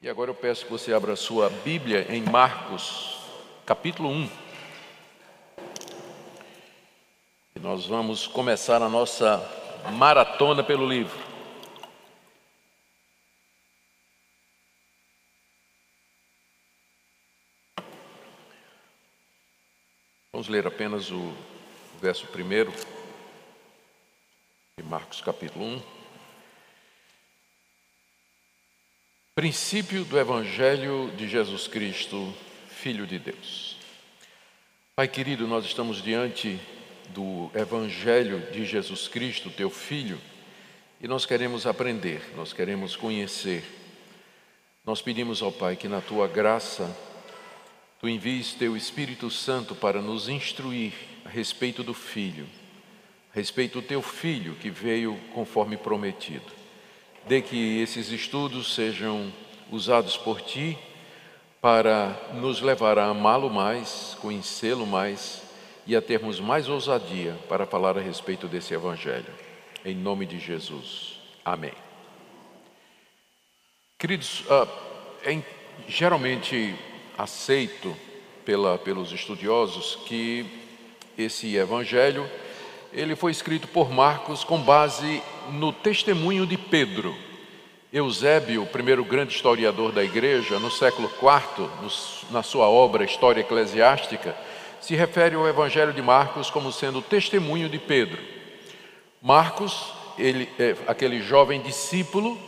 E agora eu peço que você abra sua Bíblia em Marcos, capítulo 1. E nós vamos começar a nossa maratona pelo livro. Vamos ler apenas o verso primeiro de Marcos capítulo 1. Princípio do Evangelho de Jesus Cristo, Filho de Deus. Pai querido, nós estamos diante do Evangelho de Jesus Cristo, teu Filho, e nós queremos aprender, nós queremos conhecer. Nós pedimos ao Pai que na tua graça tu envies teu Espírito Santo para nos instruir a respeito do Filho, a respeito do teu Filho que veio conforme prometido de que esses estudos sejam usados por Ti para nos levar a amá-lo mais, conhecê-lo mais e a termos mais ousadia para falar a respeito desse Evangelho. Em nome de Jesus. Amém. Queridos, uh, é geralmente aceito pela, pelos estudiosos que esse Evangelho ele foi escrito por Marcos com base no testemunho de Pedro. Eusébio, o primeiro grande historiador da igreja, no século IV, na sua obra História Eclesiástica, se refere ao Evangelho de Marcos como sendo o testemunho de Pedro. Marcos, ele é aquele jovem discípulo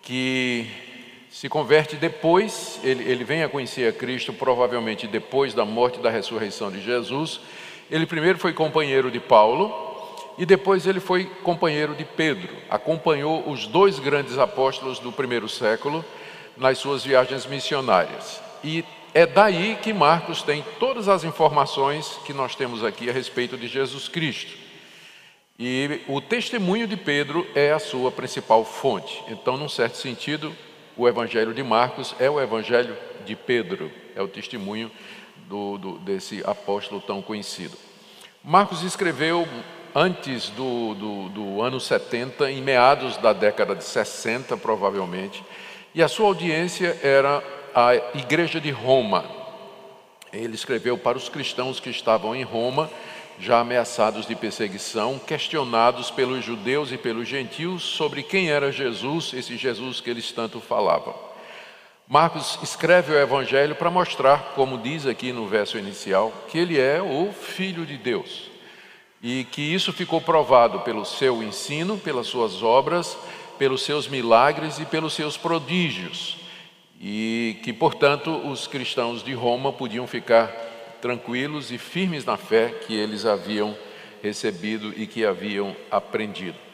que se converte depois, ele, ele vem a conhecer a Cristo provavelmente depois da morte e da ressurreição de Jesus, ele primeiro foi companheiro de Paulo e depois ele foi companheiro de Pedro. Acompanhou os dois grandes apóstolos do primeiro século nas suas viagens missionárias. E é daí que Marcos tem todas as informações que nós temos aqui a respeito de Jesus Cristo. E o testemunho de Pedro é a sua principal fonte. Então, num certo sentido, o evangelho de Marcos é o evangelho de Pedro, é o testemunho do, do, desse apóstolo tão conhecido. Marcos escreveu antes do, do, do ano 70, em meados da década de 60, provavelmente, e a sua audiência era a Igreja de Roma. Ele escreveu para os cristãos que estavam em Roma, já ameaçados de perseguição, questionados pelos judeus e pelos gentios sobre quem era Jesus, esse Jesus que eles tanto falavam. Marcos escreve o Evangelho para mostrar, como diz aqui no verso inicial, que ele é o Filho de Deus. E que isso ficou provado pelo seu ensino, pelas suas obras, pelos seus milagres e pelos seus prodígios. E que, portanto, os cristãos de Roma podiam ficar tranquilos e firmes na fé que eles haviam recebido e que haviam aprendido.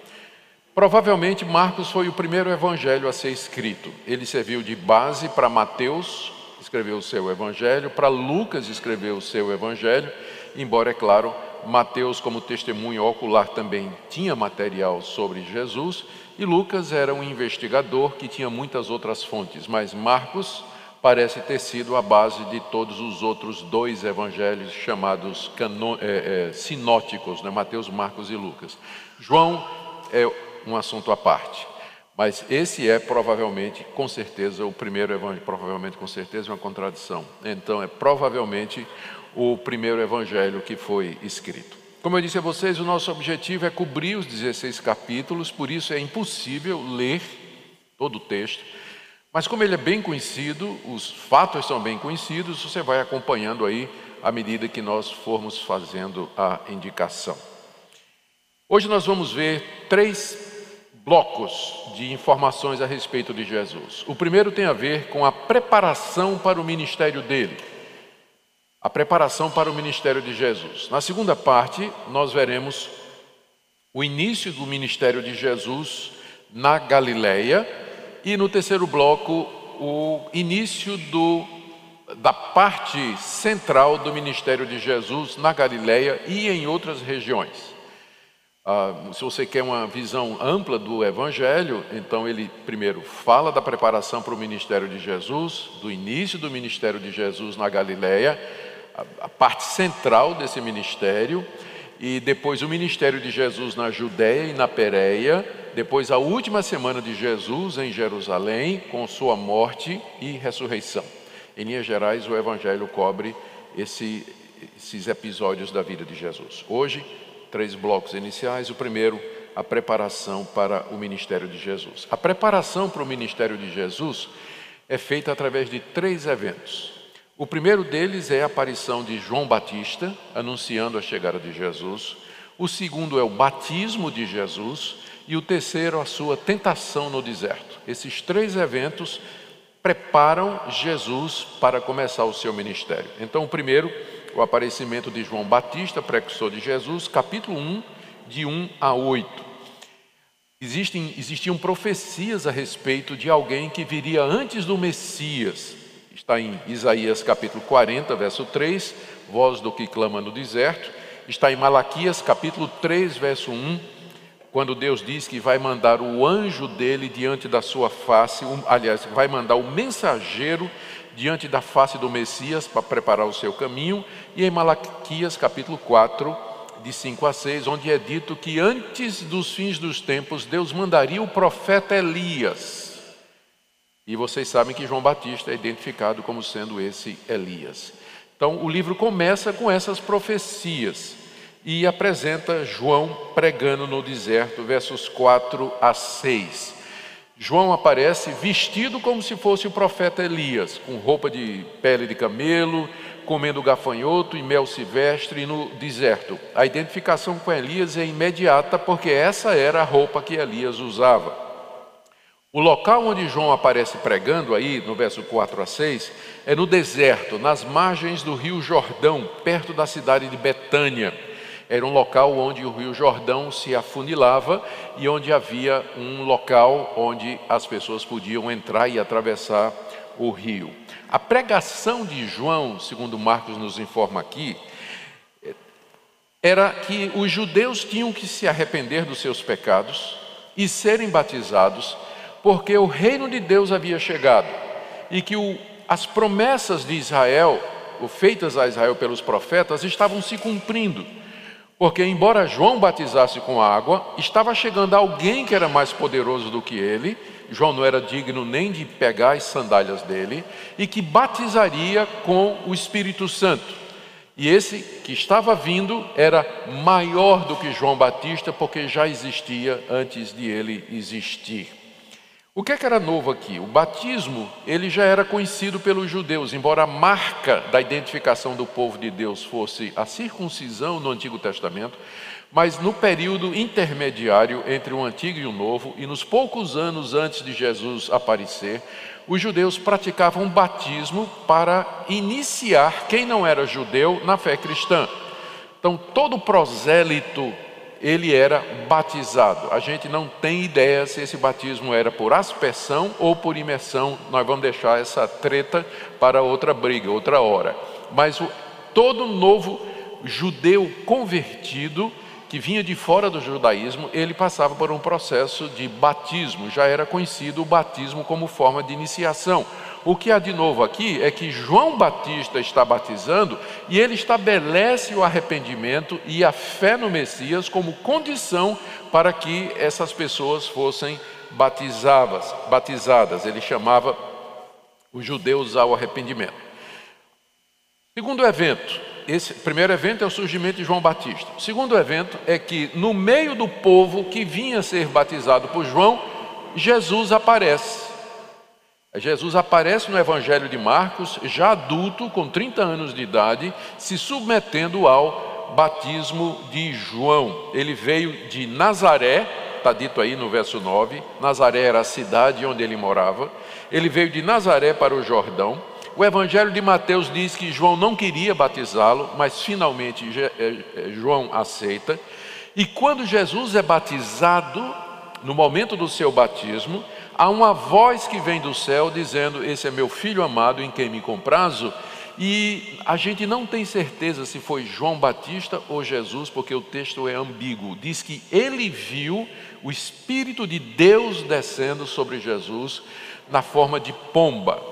Provavelmente Marcos foi o primeiro evangelho a ser escrito. Ele serviu de base para Mateus, escreveu o seu evangelho, para Lucas escreveu o seu evangelho, embora, é claro, Mateus, como testemunho ocular, também tinha material sobre Jesus, e Lucas era um investigador que tinha muitas outras fontes, mas Marcos parece ter sido a base de todos os outros dois evangelhos chamados cano, é, é, sinóticos, né? Mateus, Marcos e Lucas. João é um assunto à parte. Mas esse é provavelmente, com certeza, o primeiro evangelho, provavelmente com certeza uma contradição. Então é provavelmente o primeiro evangelho que foi escrito. Como eu disse a vocês, o nosso objetivo é cobrir os 16 capítulos, por isso é impossível ler todo o texto. Mas como ele é bem conhecido, os fatos são bem conhecidos, você vai acompanhando aí à medida que nós formos fazendo a indicação. Hoje nós vamos ver três blocos de informações a respeito de Jesus. O primeiro tem a ver com a preparação para o ministério dele. A preparação para o ministério de Jesus. Na segunda parte, nós veremos o início do ministério de Jesus na Galileia e no terceiro bloco o início do, da parte central do ministério de Jesus na Galileia e em outras regiões. Ah, se você quer uma visão ampla do Evangelho, então ele primeiro fala da preparação para o ministério de Jesus, do início do ministério de Jesus na Galileia, a, a parte central desse ministério, e depois o ministério de Jesus na Judéia e na Pérea, depois a última semana de Jesus em Jerusalém, com sua morte e ressurreição. Em linhas gerais, o Evangelho cobre esse, esses episódios da vida de Jesus. Hoje, três blocos iniciais. O primeiro, a preparação para o ministério de Jesus. A preparação para o ministério de Jesus é feita através de três eventos. O primeiro deles é a aparição de João Batista, anunciando a chegada de Jesus. O segundo é o batismo de Jesus. E o terceiro, a sua tentação no deserto. Esses três eventos preparam Jesus para começar o seu ministério. Então, o primeiro, o aparecimento de João Batista, precursor de Jesus, capítulo 1, de 1 a 8. Existem, existiam profecias a respeito de alguém que viria antes do Messias. Está em Isaías capítulo 40, verso 3, voz do que clama no deserto. Está em Malaquias capítulo 3, verso 1, quando Deus diz que vai mandar o anjo dele diante da sua face, aliás, vai mandar o mensageiro diante da face do Messias para preparar o seu caminho, e em Malaquias capítulo 4, de 5 a 6, onde é dito que antes dos fins dos tempos Deus mandaria o profeta Elias. E vocês sabem que João Batista é identificado como sendo esse Elias. Então o livro começa com essas profecias e apresenta João pregando no deserto, versos 4 a 6. João aparece vestido como se fosse o profeta Elias, com roupa de pele de camelo, comendo gafanhoto e mel silvestre no deserto. A identificação com Elias é imediata porque essa era a roupa que Elias usava. O local onde João aparece pregando, aí no verso 4 a 6, é no deserto, nas margens do rio Jordão, perto da cidade de Betânia. Era um local onde o rio Jordão se afunilava e onde havia um local onde as pessoas podiam entrar e atravessar o rio. A pregação de João, segundo Marcos nos informa aqui, era que os judeus tinham que se arrepender dos seus pecados e serem batizados, porque o reino de Deus havia chegado e que o, as promessas de Israel, feitas a Israel pelos profetas, estavam se cumprindo. Porque, embora João batizasse com água, estava chegando alguém que era mais poderoso do que ele, João não era digno nem de pegar as sandálias dele, e que batizaria com o Espírito Santo. E esse que estava vindo era maior do que João Batista, porque já existia antes de ele existir. O que, é que era novo aqui? O batismo, ele já era conhecido pelos judeus, embora a marca da identificação do povo de Deus fosse a circuncisão no Antigo Testamento, mas no período intermediário entre o Antigo e o Novo, e nos poucos anos antes de Jesus aparecer, os judeus praticavam batismo para iniciar quem não era judeu na fé cristã. Então, todo prosélito ele era batizado. A gente não tem ideia se esse batismo era por aspersão ou por imersão. Nós vamos deixar essa treta para outra briga, outra hora. Mas o, todo novo judeu convertido que vinha de fora do judaísmo, ele passava por um processo de batismo. Já era conhecido o batismo como forma de iniciação. O que há de novo aqui é que João Batista está batizando e ele estabelece o arrependimento e a fé no Messias como condição para que essas pessoas fossem batizadas. batizadas. Ele chamava os judeus ao arrependimento. Segundo evento, esse primeiro evento é o surgimento de João Batista. Segundo evento é que no meio do povo que vinha ser batizado por João, Jesus aparece. Jesus aparece no Evangelho de Marcos, já adulto, com 30 anos de idade, se submetendo ao batismo de João. Ele veio de Nazaré, está dito aí no verso 9. Nazaré era a cidade onde ele morava. Ele veio de Nazaré para o Jordão. O Evangelho de Mateus diz que João não queria batizá-lo, mas finalmente eh, eh, João aceita. E quando Jesus é batizado, no momento do seu batismo, há uma voz que vem do céu dizendo: Esse é meu filho amado em quem me comprazo. E a gente não tem certeza se foi João Batista ou Jesus, porque o texto é ambíguo. Diz que ele viu o Espírito de Deus descendo sobre Jesus na forma de pomba.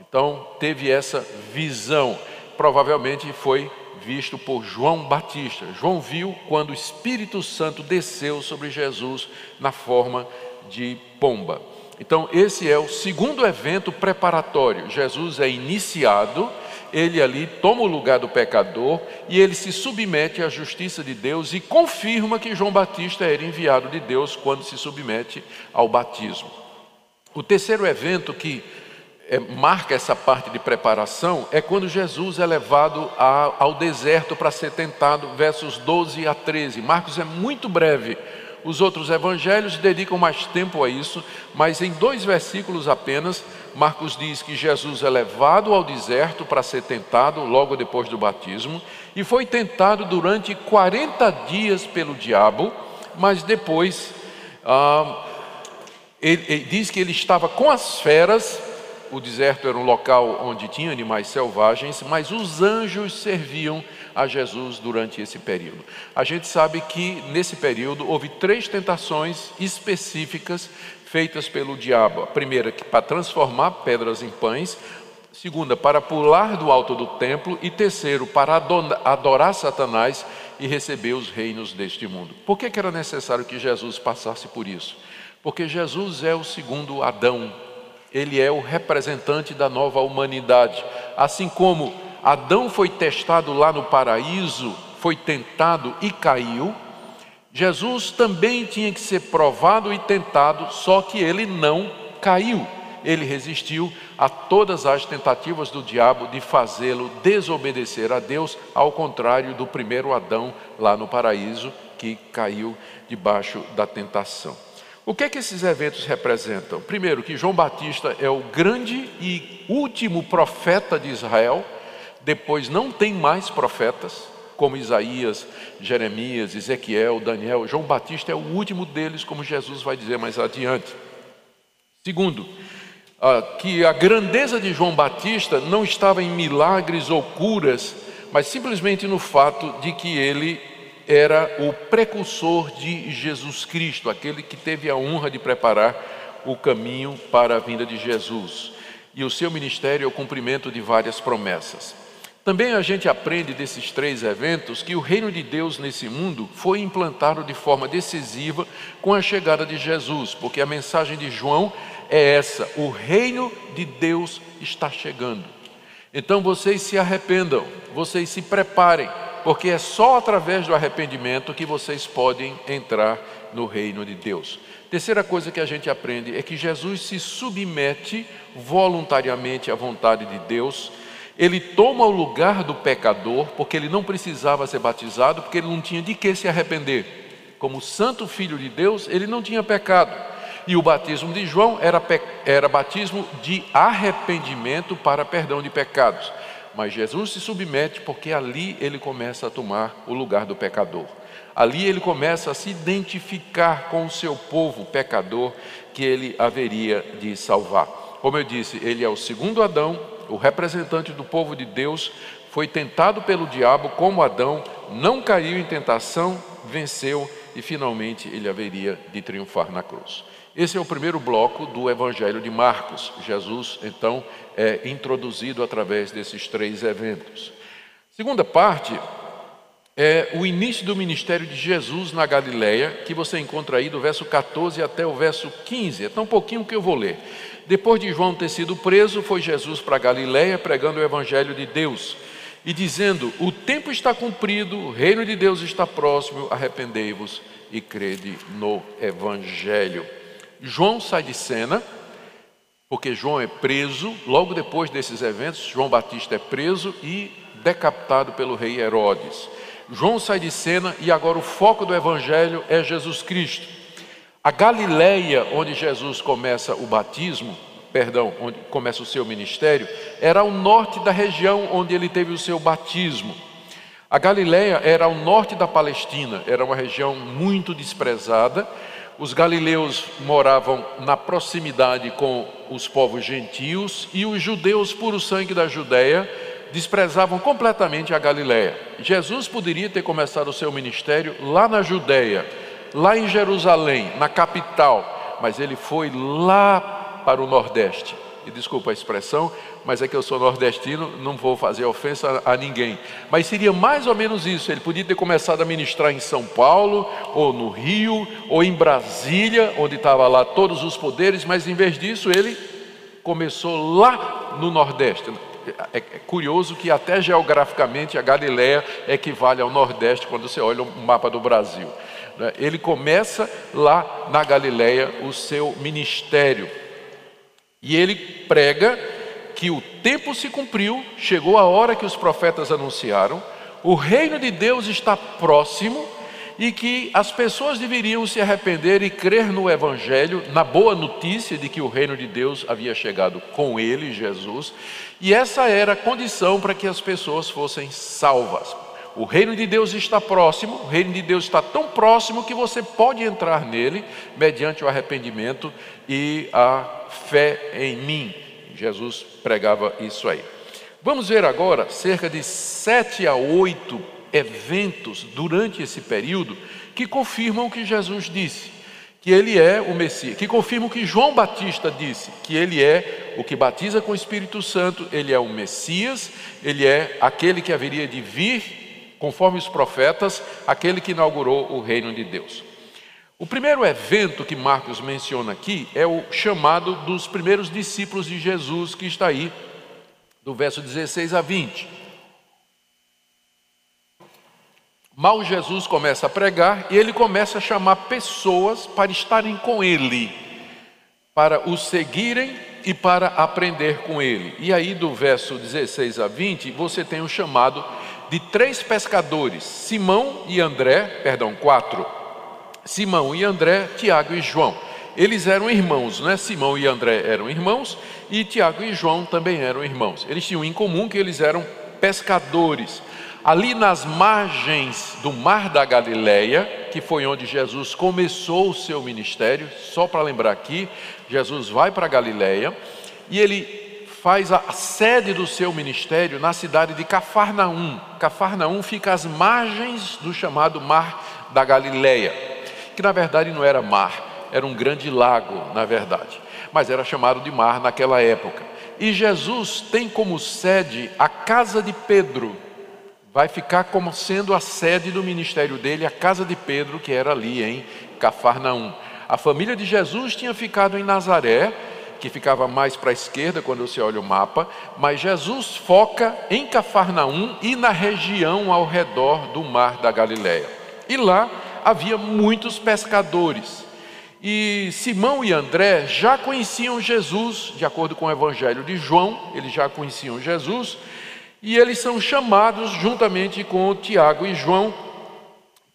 Então teve essa visão. Provavelmente foi visto por João Batista. João viu quando o Espírito Santo desceu sobre Jesus na forma de pomba. Então, esse é o segundo evento preparatório. Jesus é iniciado, ele ali toma o lugar do pecador e ele se submete à justiça de Deus e confirma que João Batista era enviado de Deus quando se submete ao batismo. O terceiro evento que é, marca essa parte de preparação é quando Jesus é levado ao deserto para ser tentado, versos 12 a 13. Marcos é muito breve os outros evangelhos dedicam mais tempo a isso, mas em dois versículos apenas, Marcos diz que Jesus é levado ao deserto para ser tentado logo depois do batismo e foi tentado durante 40 dias pelo diabo, mas depois ah, ele, ele diz que ele estava com as feras. O deserto era um local onde tinha animais selvagens, mas os anjos serviam a Jesus durante esse período. A gente sabe que nesse período houve três tentações específicas feitas pelo diabo. A primeira, para transformar pedras em pães. Segunda, para pular do alto do templo. E terceiro, para adorar Satanás e receber os reinos deste mundo. Por que era necessário que Jesus passasse por isso? Porque Jesus é o segundo Adão, ele é o representante da nova humanidade. Assim como Adão foi testado lá no paraíso, foi tentado e caiu. Jesus também tinha que ser provado e tentado, só que ele não caiu. Ele resistiu a todas as tentativas do diabo de fazê-lo desobedecer a Deus, ao contrário do primeiro Adão lá no paraíso, que caiu debaixo da tentação. O que é que esses eventos representam? Primeiro, que João Batista é o grande e último profeta de Israel depois não tem mais profetas, como Isaías, Jeremias, Ezequiel, Daniel. João Batista é o último deles, como Jesus vai dizer mais adiante. Segundo, ah, que a grandeza de João Batista não estava em milagres ou curas, mas simplesmente no fato de que ele era o precursor de Jesus Cristo, aquele que teve a honra de preparar o caminho para a vinda de Jesus. E o seu ministério é o cumprimento de várias promessas. Também a gente aprende desses três eventos que o reino de Deus nesse mundo foi implantado de forma decisiva com a chegada de Jesus, porque a mensagem de João é essa: o reino de Deus está chegando. Então vocês se arrependam, vocês se preparem, porque é só através do arrependimento que vocês podem entrar no reino de Deus. Terceira coisa que a gente aprende é que Jesus se submete voluntariamente à vontade de Deus ele toma o lugar do pecador, porque ele não precisava ser batizado, porque ele não tinha de que se arrepender. Como santo filho de Deus, ele não tinha pecado. E o batismo de João era, era batismo de arrependimento para perdão de pecados. Mas Jesus se submete porque ali ele começa a tomar o lugar do pecador. Ali ele começa a se identificar com o seu povo pecador que ele haveria de salvar. Como eu disse, ele é o segundo Adão, o representante do povo de Deus, foi tentado pelo diabo como Adão, não caiu em tentação, venceu e finalmente ele haveria de triunfar na cruz. Esse é o primeiro bloco do Evangelho de Marcos. Jesus, então, é introduzido através desses três eventos. Segunda parte é o início do ministério de Jesus na Galileia, que você encontra aí do verso 14 até o verso 15. É tão pouquinho que eu vou ler. Depois de João ter sido preso, foi Jesus para Galiléia pregando o evangelho de Deus e dizendo: O tempo está cumprido, o reino de Deus está próximo, arrependei-vos e crede no evangelho. João sai de cena, porque João é preso, logo depois desses eventos, João Batista é preso e decapitado pelo rei Herodes. João sai de cena e agora o foco do evangelho é Jesus Cristo. A Galileia, onde Jesus começa o batismo, perdão, onde começa o seu ministério, era ao norte da região onde ele teve o seu batismo. A Galileia era ao norte da Palestina, era uma região muito desprezada. Os galileus moravam na proximidade com os povos gentios e os judeus puro sangue da Judéia desprezavam completamente a Galileia. Jesus poderia ter começado o seu ministério lá na Judéia, lá em Jerusalém, na capital, mas ele foi lá para o Nordeste. e desculpa a expressão, mas é que eu sou nordestino, não vou fazer ofensa a ninguém. Mas seria mais ou menos isso. Ele podia ter começado a ministrar em São Paulo, ou no Rio, ou em Brasília, onde estava lá todos os poderes, mas em vez disso ele começou lá no Nordeste. É, é curioso que até geograficamente a Galileia equivale ao Nordeste quando você olha o mapa do Brasil. Né? Ele começa lá na Galileia o seu ministério. E ele prega que o tempo se cumpriu, chegou a hora que os profetas anunciaram, o reino de Deus está próximo e que as pessoas deveriam se arrepender e crer no Evangelho, na boa notícia de que o reino de Deus havia chegado com ele, Jesus, e essa era a condição para que as pessoas fossem salvas. O reino de Deus está próximo, o reino de Deus está tão próximo que você pode entrar nele mediante o arrependimento e a fé em mim. Jesus pregava isso aí. Vamos ver agora cerca de sete a oito eventos durante esse período que confirmam o que Jesus disse, que ele é o Messias, que confirmam o que João Batista disse, que ele é o que batiza com o Espírito Santo, ele é o Messias, ele é aquele que haveria de vir conforme os profetas, aquele que inaugurou o reino de Deus. O primeiro evento que Marcos menciona aqui é o chamado dos primeiros discípulos de Jesus, que está aí, do verso 16 a 20. Mal Jesus começa a pregar e ele começa a chamar pessoas para estarem com ele, para o seguirem e para aprender com ele. E aí, do verso 16 a 20, você tem o chamado de três pescadores, Simão e André, perdão, quatro. Simão e André, Tiago e João. Eles eram irmãos, né? Simão e André eram irmãos e Tiago e João também eram irmãos. Eles tinham em comum que eles eram pescadores. Ali nas margens do Mar da Galileia, que foi onde Jesus começou o seu ministério, só para lembrar aqui, Jesus vai para a Galileia e ele faz a sede do seu ministério na cidade de Cafarnaum. Cafarnaum fica às margens do chamado Mar da Galileia, que na verdade não era mar, era um grande lago, na verdade, mas era chamado de mar naquela época. E Jesus tem como sede a casa de Pedro, vai ficar como sendo a sede do ministério dele, a casa de Pedro, que era ali em Cafarnaum. A família de Jesus tinha ficado em Nazaré, que ficava mais para a esquerda quando você olha o mapa, mas Jesus foca em Cafarnaum e na região ao redor do mar da Galileia. E lá havia muitos pescadores. E Simão e André já conheciam Jesus, de acordo com o Evangelho de João, eles já conheciam Jesus, e eles são chamados juntamente com Tiago e João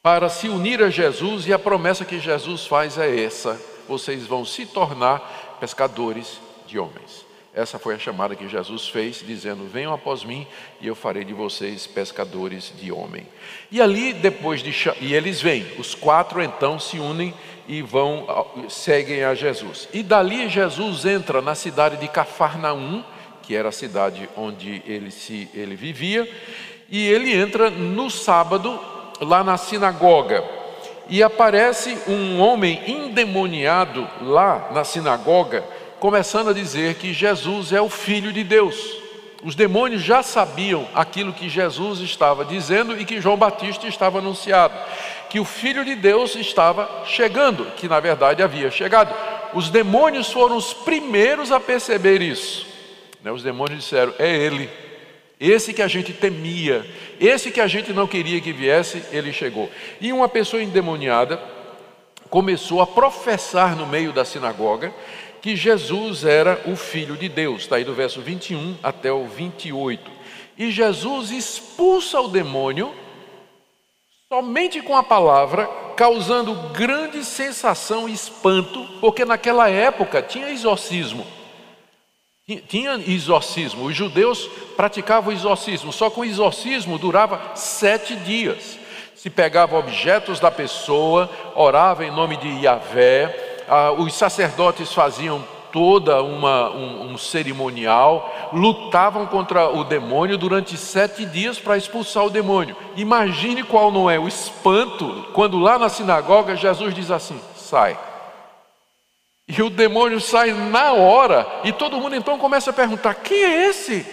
para se unir a Jesus, e a promessa que Jesus faz é essa: vocês vão se tornar pescadores de homens. Essa foi a chamada que Jesus fez, dizendo: Venham após mim e eu farei de vocês pescadores de homem. E ali, depois de. E eles vêm, os quatro então se unem e vão, seguem a Jesus. E dali Jesus entra na cidade de Cafarnaum, que era a cidade onde ele, se, ele vivia, e ele entra no sábado lá na sinagoga e aparece um homem endemoniado lá na sinagoga, começando a dizer que Jesus é o Filho de Deus. Os demônios já sabiam aquilo que Jesus estava dizendo e que João Batista estava anunciado, que o Filho de Deus estava chegando, que na verdade havia chegado. Os demônios foram os primeiros a perceber isso. Né? Os demônios disseram: É Ele, esse que a gente temia, esse que a gente não queria que viesse, ele chegou. E uma pessoa endemoniada começou a professar no meio da sinagoga que Jesus era o Filho de Deus. Está aí do verso 21 até o 28. E Jesus expulsa o demônio somente com a palavra, causando grande sensação e espanto, porque naquela época tinha exorcismo. Tinha exorcismo, os judeus praticavam exorcismo, só que o exorcismo durava sete dias. Se pegava objetos da pessoa, orava em nome de Yahvé, ah, os sacerdotes faziam toda uma, um, um cerimonial, lutavam contra o demônio durante sete dias para expulsar o demônio. Imagine qual não é o espanto quando lá na sinagoga Jesus diz assim: sai. E o demônio sai na hora, e todo mundo então começa a perguntar: quem é esse?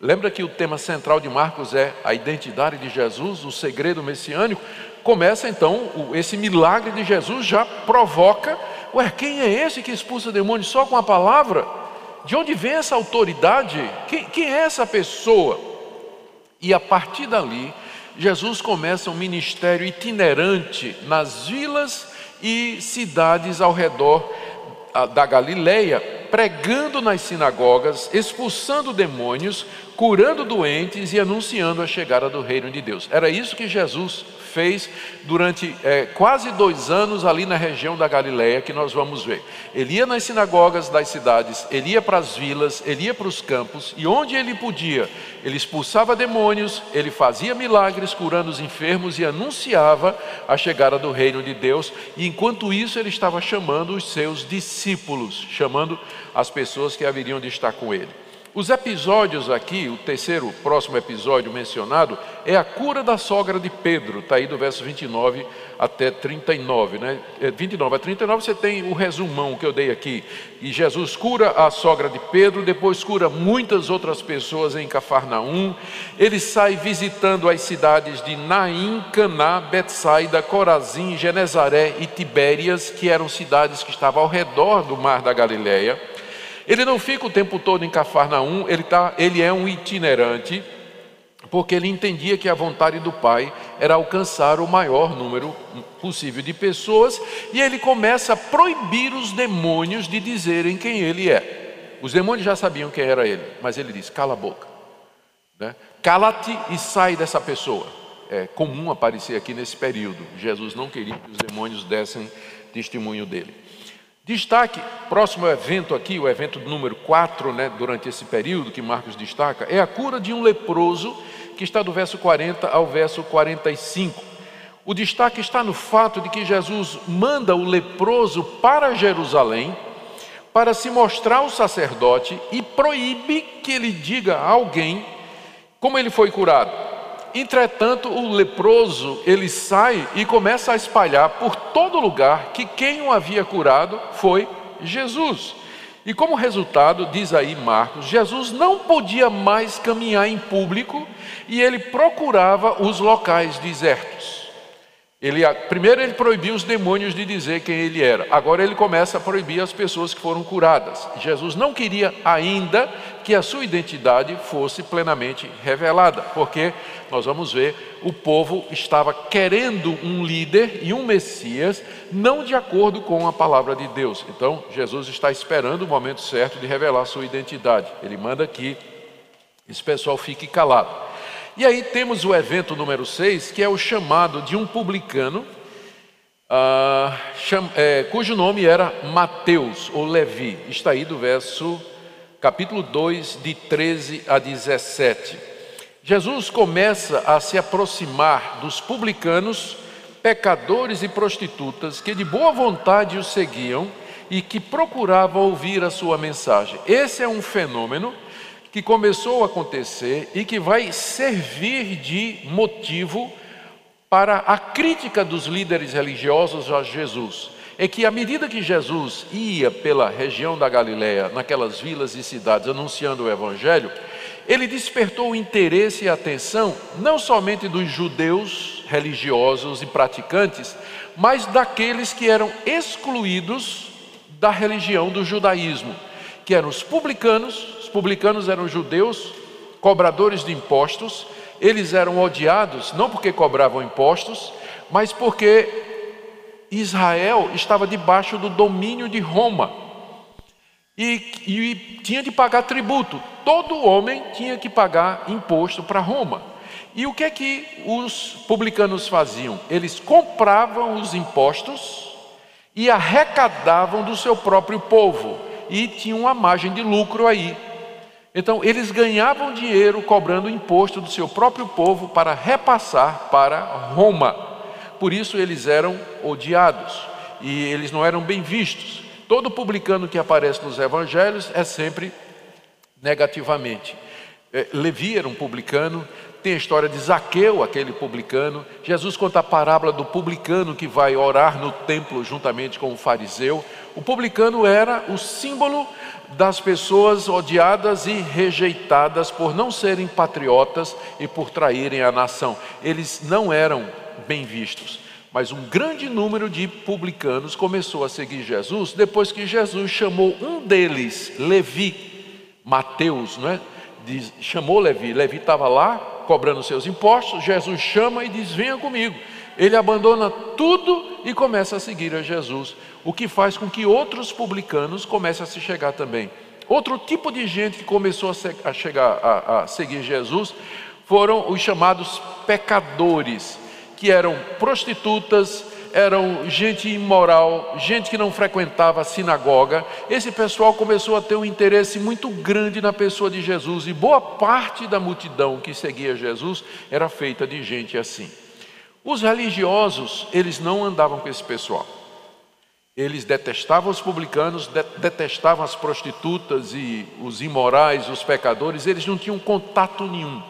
Lembra que o tema central de Marcos é a identidade de Jesus, o segredo messiânico? Começa então, esse milagre de Jesus já provoca: ué, quem é esse que expulsa demônios só com a palavra? De onde vem essa autoridade? Quem, quem é essa pessoa? E a partir dali, Jesus começa um ministério itinerante nas vilas e cidades ao redor da Galileia, pregando nas sinagogas, expulsando demônios, curando doentes e anunciando a chegada do reino de Deus. Era isso que Jesus fez durante é, quase dois anos ali na região da Galileia, que nós vamos ver. Ele ia nas sinagogas das cidades, ele ia para as vilas, ele ia para os campos, e onde ele podia, ele expulsava demônios, ele fazia milagres curando os enfermos e anunciava a chegada do reino de Deus, e enquanto isso ele estava chamando os seus discípulos, chamando as pessoas que haveriam de estar com ele. Os episódios aqui, o terceiro, próximo episódio mencionado, é a cura da sogra de Pedro, está aí do verso 29 até 39, né? 29 é, a 39 você tem o resumão que eu dei aqui. E Jesus cura a sogra de Pedro, depois cura muitas outras pessoas em Cafarnaum. Ele sai visitando as cidades de Naim, Caná, Betsaida, Corazim, Genezaré e Tibérias, que eram cidades que estavam ao redor do mar da Galileia. Ele não fica o tempo todo em Cafarnaum, ele, tá, ele é um itinerante, porque ele entendia que a vontade do Pai era alcançar o maior número possível de pessoas, e ele começa a proibir os demônios de dizerem quem ele é. Os demônios já sabiam quem era ele, mas ele diz: cala a boca, né? cala-te e sai dessa pessoa. É comum aparecer aqui nesse período. Jesus não queria que os demônios dessem testemunho dele. Destaque, próximo evento aqui, o evento número 4, né, durante esse período que Marcos destaca, é a cura de um leproso, que está do verso 40 ao verso 45. O destaque está no fato de que Jesus manda o leproso para Jerusalém para se mostrar ao sacerdote e proíbe que ele diga a alguém como ele foi curado. Entretanto, o leproso, ele sai e começa a espalhar por todo lugar que quem o havia curado foi Jesus. E como resultado, diz aí Marcos, Jesus não podia mais caminhar em público e ele procurava os locais desertos. Ele, primeiro ele proibiu os demônios de dizer quem ele era. Agora ele começa a proibir as pessoas que foram curadas. Jesus não queria ainda que a sua identidade fosse plenamente revelada, porque nós vamos ver, o povo estava querendo um líder e um Messias, não de acordo com a palavra de Deus. Então, Jesus está esperando o momento certo de revelar sua identidade. Ele manda que esse pessoal fique calado. E aí temos o evento número 6, que é o chamado de um publicano, cham, é, cujo nome era Mateus ou Levi. Está aí do verso, capítulo 2, de 13 a 17. Jesus começa a se aproximar dos publicanos, pecadores e prostitutas que de boa vontade o seguiam e que procuravam ouvir a sua mensagem. Esse é um fenômeno que começou a acontecer e que vai servir de motivo para a crítica dos líderes religiosos a Jesus. É que à medida que Jesus ia pela região da Galiléia, naquelas vilas e cidades anunciando o evangelho, ele despertou o interesse e a atenção não somente dos judeus religiosos e praticantes, mas daqueles que eram excluídos da religião do judaísmo, que eram os publicanos, publicanos eram judeus, cobradores de impostos, eles eram odiados não porque cobravam impostos, mas porque Israel estava debaixo do domínio de Roma e, e tinha de pagar tributo. Todo homem tinha que pagar imposto para Roma. E o que é que os publicanos faziam? Eles compravam os impostos e arrecadavam do seu próprio povo e tinham uma margem de lucro aí. Então, eles ganhavam dinheiro cobrando imposto do seu próprio povo para repassar para Roma. Por isso, eles eram odiados e eles não eram bem vistos. Todo publicano que aparece nos evangelhos é sempre negativamente. É, Levi era um publicano, tem a história de Zaqueu, aquele publicano. Jesus conta a parábola do publicano que vai orar no templo juntamente com o fariseu. O publicano era o símbolo das pessoas odiadas e rejeitadas por não serem patriotas e por traírem a nação. Eles não eram bem vistos. Mas um grande número de publicanos começou a seguir Jesus depois que Jesus chamou um deles, Levi, Mateus, não é? Diz, chamou Levi. Levi estava lá cobrando seus impostos. Jesus chama e diz: Venha comigo. Ele abandona tudo e começa a seguir a Jesus, o que faz com que outros publicanos comecem a se chegar também. Outro tipo de gente que começou a, chegar a, a seguir Jesus foram os chamados pecadores que eram prostitutas, eram gente imoral, gente que não frequentava a sinagoga. Esse pessoal começou a ter um interesse muito grande na pessoa de Jesus e boa parte da multidão que seguia Jesus era feita de gente assim. Os religiosos, eles não andavam com esse pessoal. Eles detestavam os publicanos, detestavam as prostitutas e os imorais, os pecadores, eles não tinham contato nenhum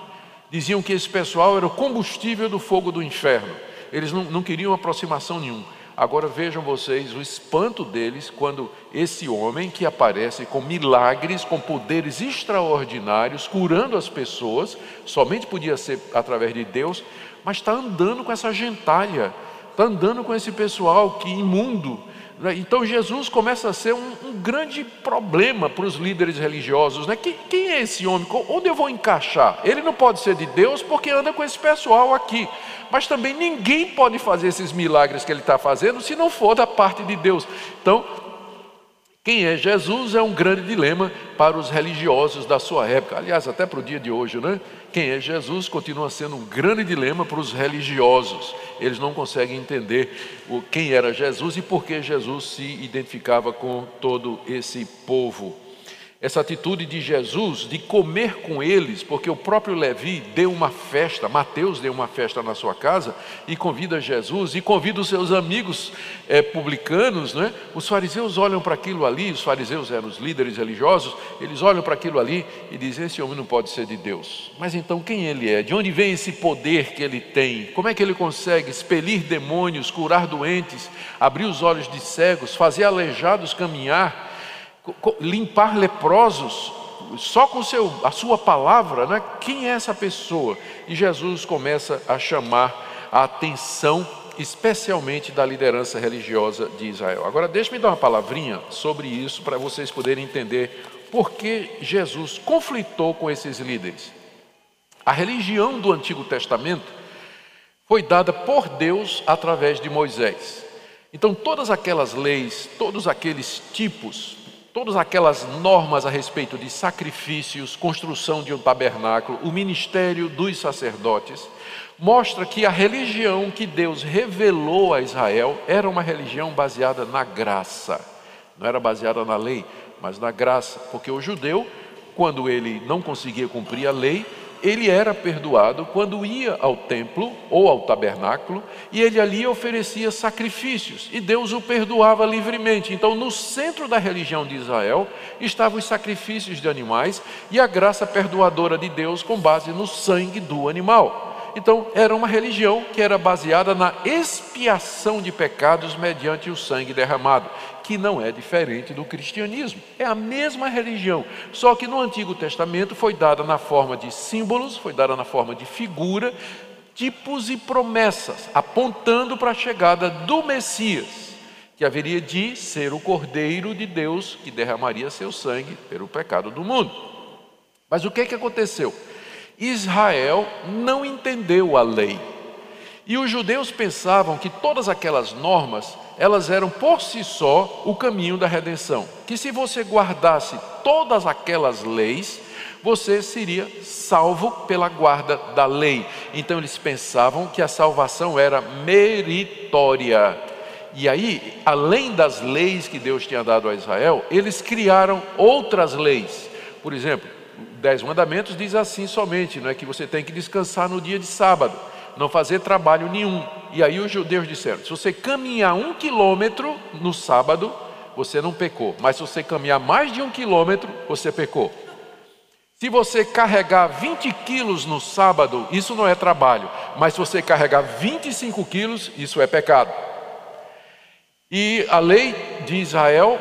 diziam que esse pessoal era o combustível do fogo do inferno. Eles não, não queriam aproximação nenhuma. Agora vejam vocês o espanto deles quando esse homem que aparece com milagres, com poderes extraordinários, curando as pessoas, somente podia ser através de Deus, mas está andando com essa gentalha, está andando com esse pessoal que imundo, né? Então Jesus começa a ser um, um grande problema para os líderes religiosos. Né? Quem, quem, é esse homem? Onde eu vou encaixar? Ele não pode ser de Deus porque anda com esse pessoal aqui. Mas também ninguém pode fazer esses milagres que ele está fazendo se não for da parte de Deus. Então quem é Jesus é um grande dilema para os religiosos da sua época, aliás, até para o dia de hoje, né? Quem é Jesus continua sendo um grande dilema para os religiosos. Eles não conseguem entender quem era Jesus e por que Jesus se identificava com todo esse povo essa atitude de Jesus de comer com eles, porque o próprio Levi deu uma festa, Mateus deu uma festa na sua casa e convida Jesus e convida os seus amigos é, publicanos, né? Os fariseus olham para aquilo ali, os fariseus eram os líderes religiosos, eles olham para aquilo ali e dizem: esse homem não pode ser de Deus. Mas então quem ele é? De onde vem esse poder que ele tem? Como é que ele consegue expelir demônios, curar doentes, abrir os olhos de cegos, fazer aleijados caminhar? Limpar leprosos só com seu, a sua palavra, né? quem é essa pessoa? E Jesus começa a chamar a atenção, especialmente da liderança religiosa de Israel. Agora, deixe-me dar uma palavrinha sobre isso para vocês poderem entender por que Jesus conflitou com esses líderes. A religião do Antigo Testamento foi dada por Deus através de Moisés. Então, todas aquelas leis, todos aqueles tipos, todas aquelas normas a respeito de sacrifícios, construção de um tabernáculo, o ministério dos sacerdotes, mostra que a religião que Deus revelou a Israel era uma religião baseada na graça. Não era baseada na lei, mas na graça, porque o judeu, quando ele não conseguia cumprir a lei, ele era perdoado quando ia ao templo ou ao tabernáculo e ele ali oferecia sacrifícios e Deus o perdoava livremente. Então, no centro da religião de Israel estavam os sacrifícios de animais e a graça perdoadora de Deus com base no sangue do animal. Então, era uma religião que era baseada na expiação de pecados mediante o sangue derramado que não é diferente do cristianismo. É a mesma religião, só que no Antigo Testamento foi dada na forma de símbolos, foi dada na forma de figura, tipos e promessas, apontando para a chegada do Messias, que haveria de ser o Cordeiro de Deus que derramaria seu sangue pelo pecado do mundo. Mas o que, que aconteceu? Israel não entendeu a lei. E os judeus pensavam que todas aquelas normas elas eram por si só o caminho da redenção. Que se você guardasse todas aquelas leis, você seria salvo pela guarda da lei. Então eles pensavam que a salvação era meritória. E aí, além das leis que Deus tinha dado a Israel, eles criaram outras leis. Por exemplo, Dez Mandamentos diz assim somente, não é que você tem que descansar no dia de sábado não fazer trabalho nenhum. E aí os judeus disseram: se você caminhar um quilômetro no sábado, você não pecou. Mas se você caminhar mais de um quilômetro, você pecou. Se você carregar 20 quilos no sábado, isso não é trabalho. Mas se você carregar 25 quilos, isso é pecado. E a lei de Israel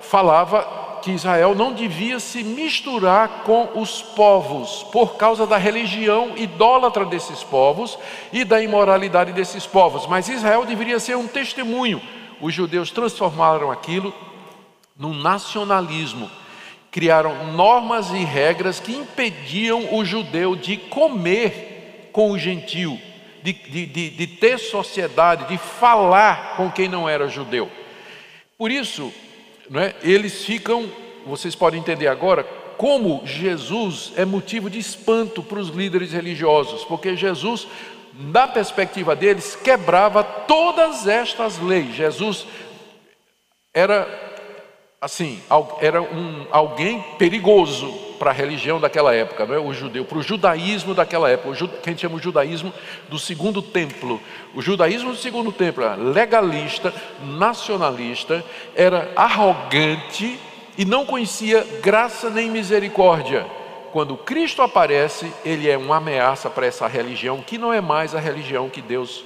falava que Israel não devia se misturar com os povos por causa da religião idólatra desses povos e da imoralidade desses povos, mas Israel deveria ser um testemunho. Os judeus transformaram aquilo num nacionalismo, criaram normas e regras que impediam o judeu de comer com o gentio, de, de, de, de ter sociedade, de falar com quem não era judeu. Por isso, não é? eles ficam, vocês podem entender agora, como Jesus é motivo de espanto para os líderes religiosos, porque Jesus, na perspectiva deles, quebrava todas estas leis. Jesus era assim, era um, alguém perigoso para a religião daquela época, não é? o judeu, para o judaísmo daquela época, o que a gente chama o judaísmo do segundo templo. O judaísmo do segundo templo era legalista, nacionalista, era arrogante e não conhecia graça nem misericórdia. Quando Cristo aparece, ele é uma ameaça para essa religião, que não é mais a religião que Deus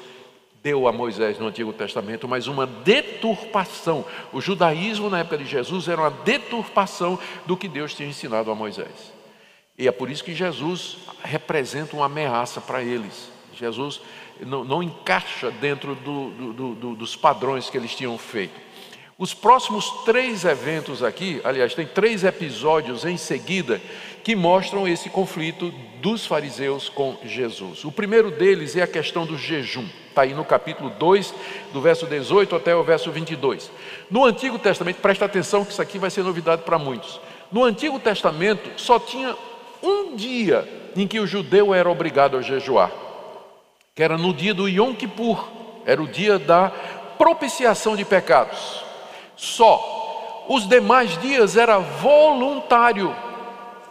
deu a Moisés no Antigo Testamento, mas uma deturpação. O judaísmo na época de Jesus era uma deturpação do que Deus tinha ensinado a Moisés. E é por isso que Jesus representa uma ameaça para eles. Jesus não, não encaixa dentro do, do, do, dos padrões que eles tinham feito. Os próximos três eventos aqui, aliás, tem três episódios em seguida que mostram esse conflito dos fariseus com Jesus. O primeiro deles é a questão do jejum. Está aí no capítulo 2, do verso 18 até o verso 22. No Antigo Testamento, presta atenção que isso aqui vai ser novidade para muitos. No Antigo Testamento, só tinha um dia em que o judeu era obrigado a jejuar, que era no dia do Yom Kippur, era o dia da propiciação de pecados. Só. Os demais dias era voluntário.